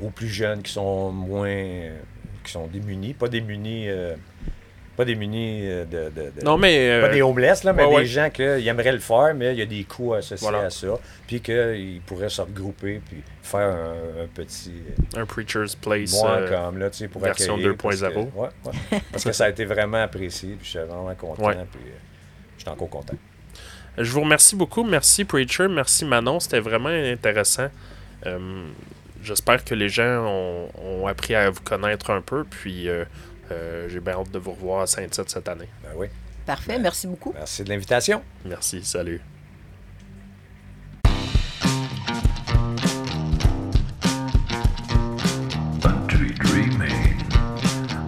aux plus jeunes qui sont moins. euh, qui sont démunis. Pas démunis. euh, pas démunis euh, de. de- de- Non, mais. pas euh, des homeless, là, mais ouais, des ouais. gens qui aimeraient le faire, mais il y a des coûts associés Voilà. à ça. Puis qu'ils pourraient se regrouper puis faire un, un petit un Preacher's Place. mois euh, comme là, tu sais, pour version accueillir. parce 2.0. que- Ouais. Parce que ça a été vraiment apprécié, puis je suis vraiment content, puis euh, je suis encore content. Je vous remercie beaucoup. Merci Preacher. Merci Manon. C'était vraiment intéressant. Euh, J'espère que les gens ont, ont appris à vous connaître un peu. Puis euh, euh, euh, j'ai bien hâte de vous revoir à Sainte-Tite cette année. Ben oui. Parfait, ben, merci beaucoup. Merci de l'invitation. Merci, salut. Country dreaming,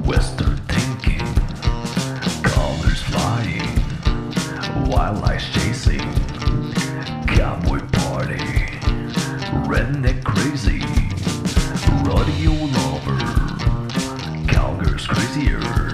western thinking, colors flying, wildlife chasing, cowboy party, redneck Here.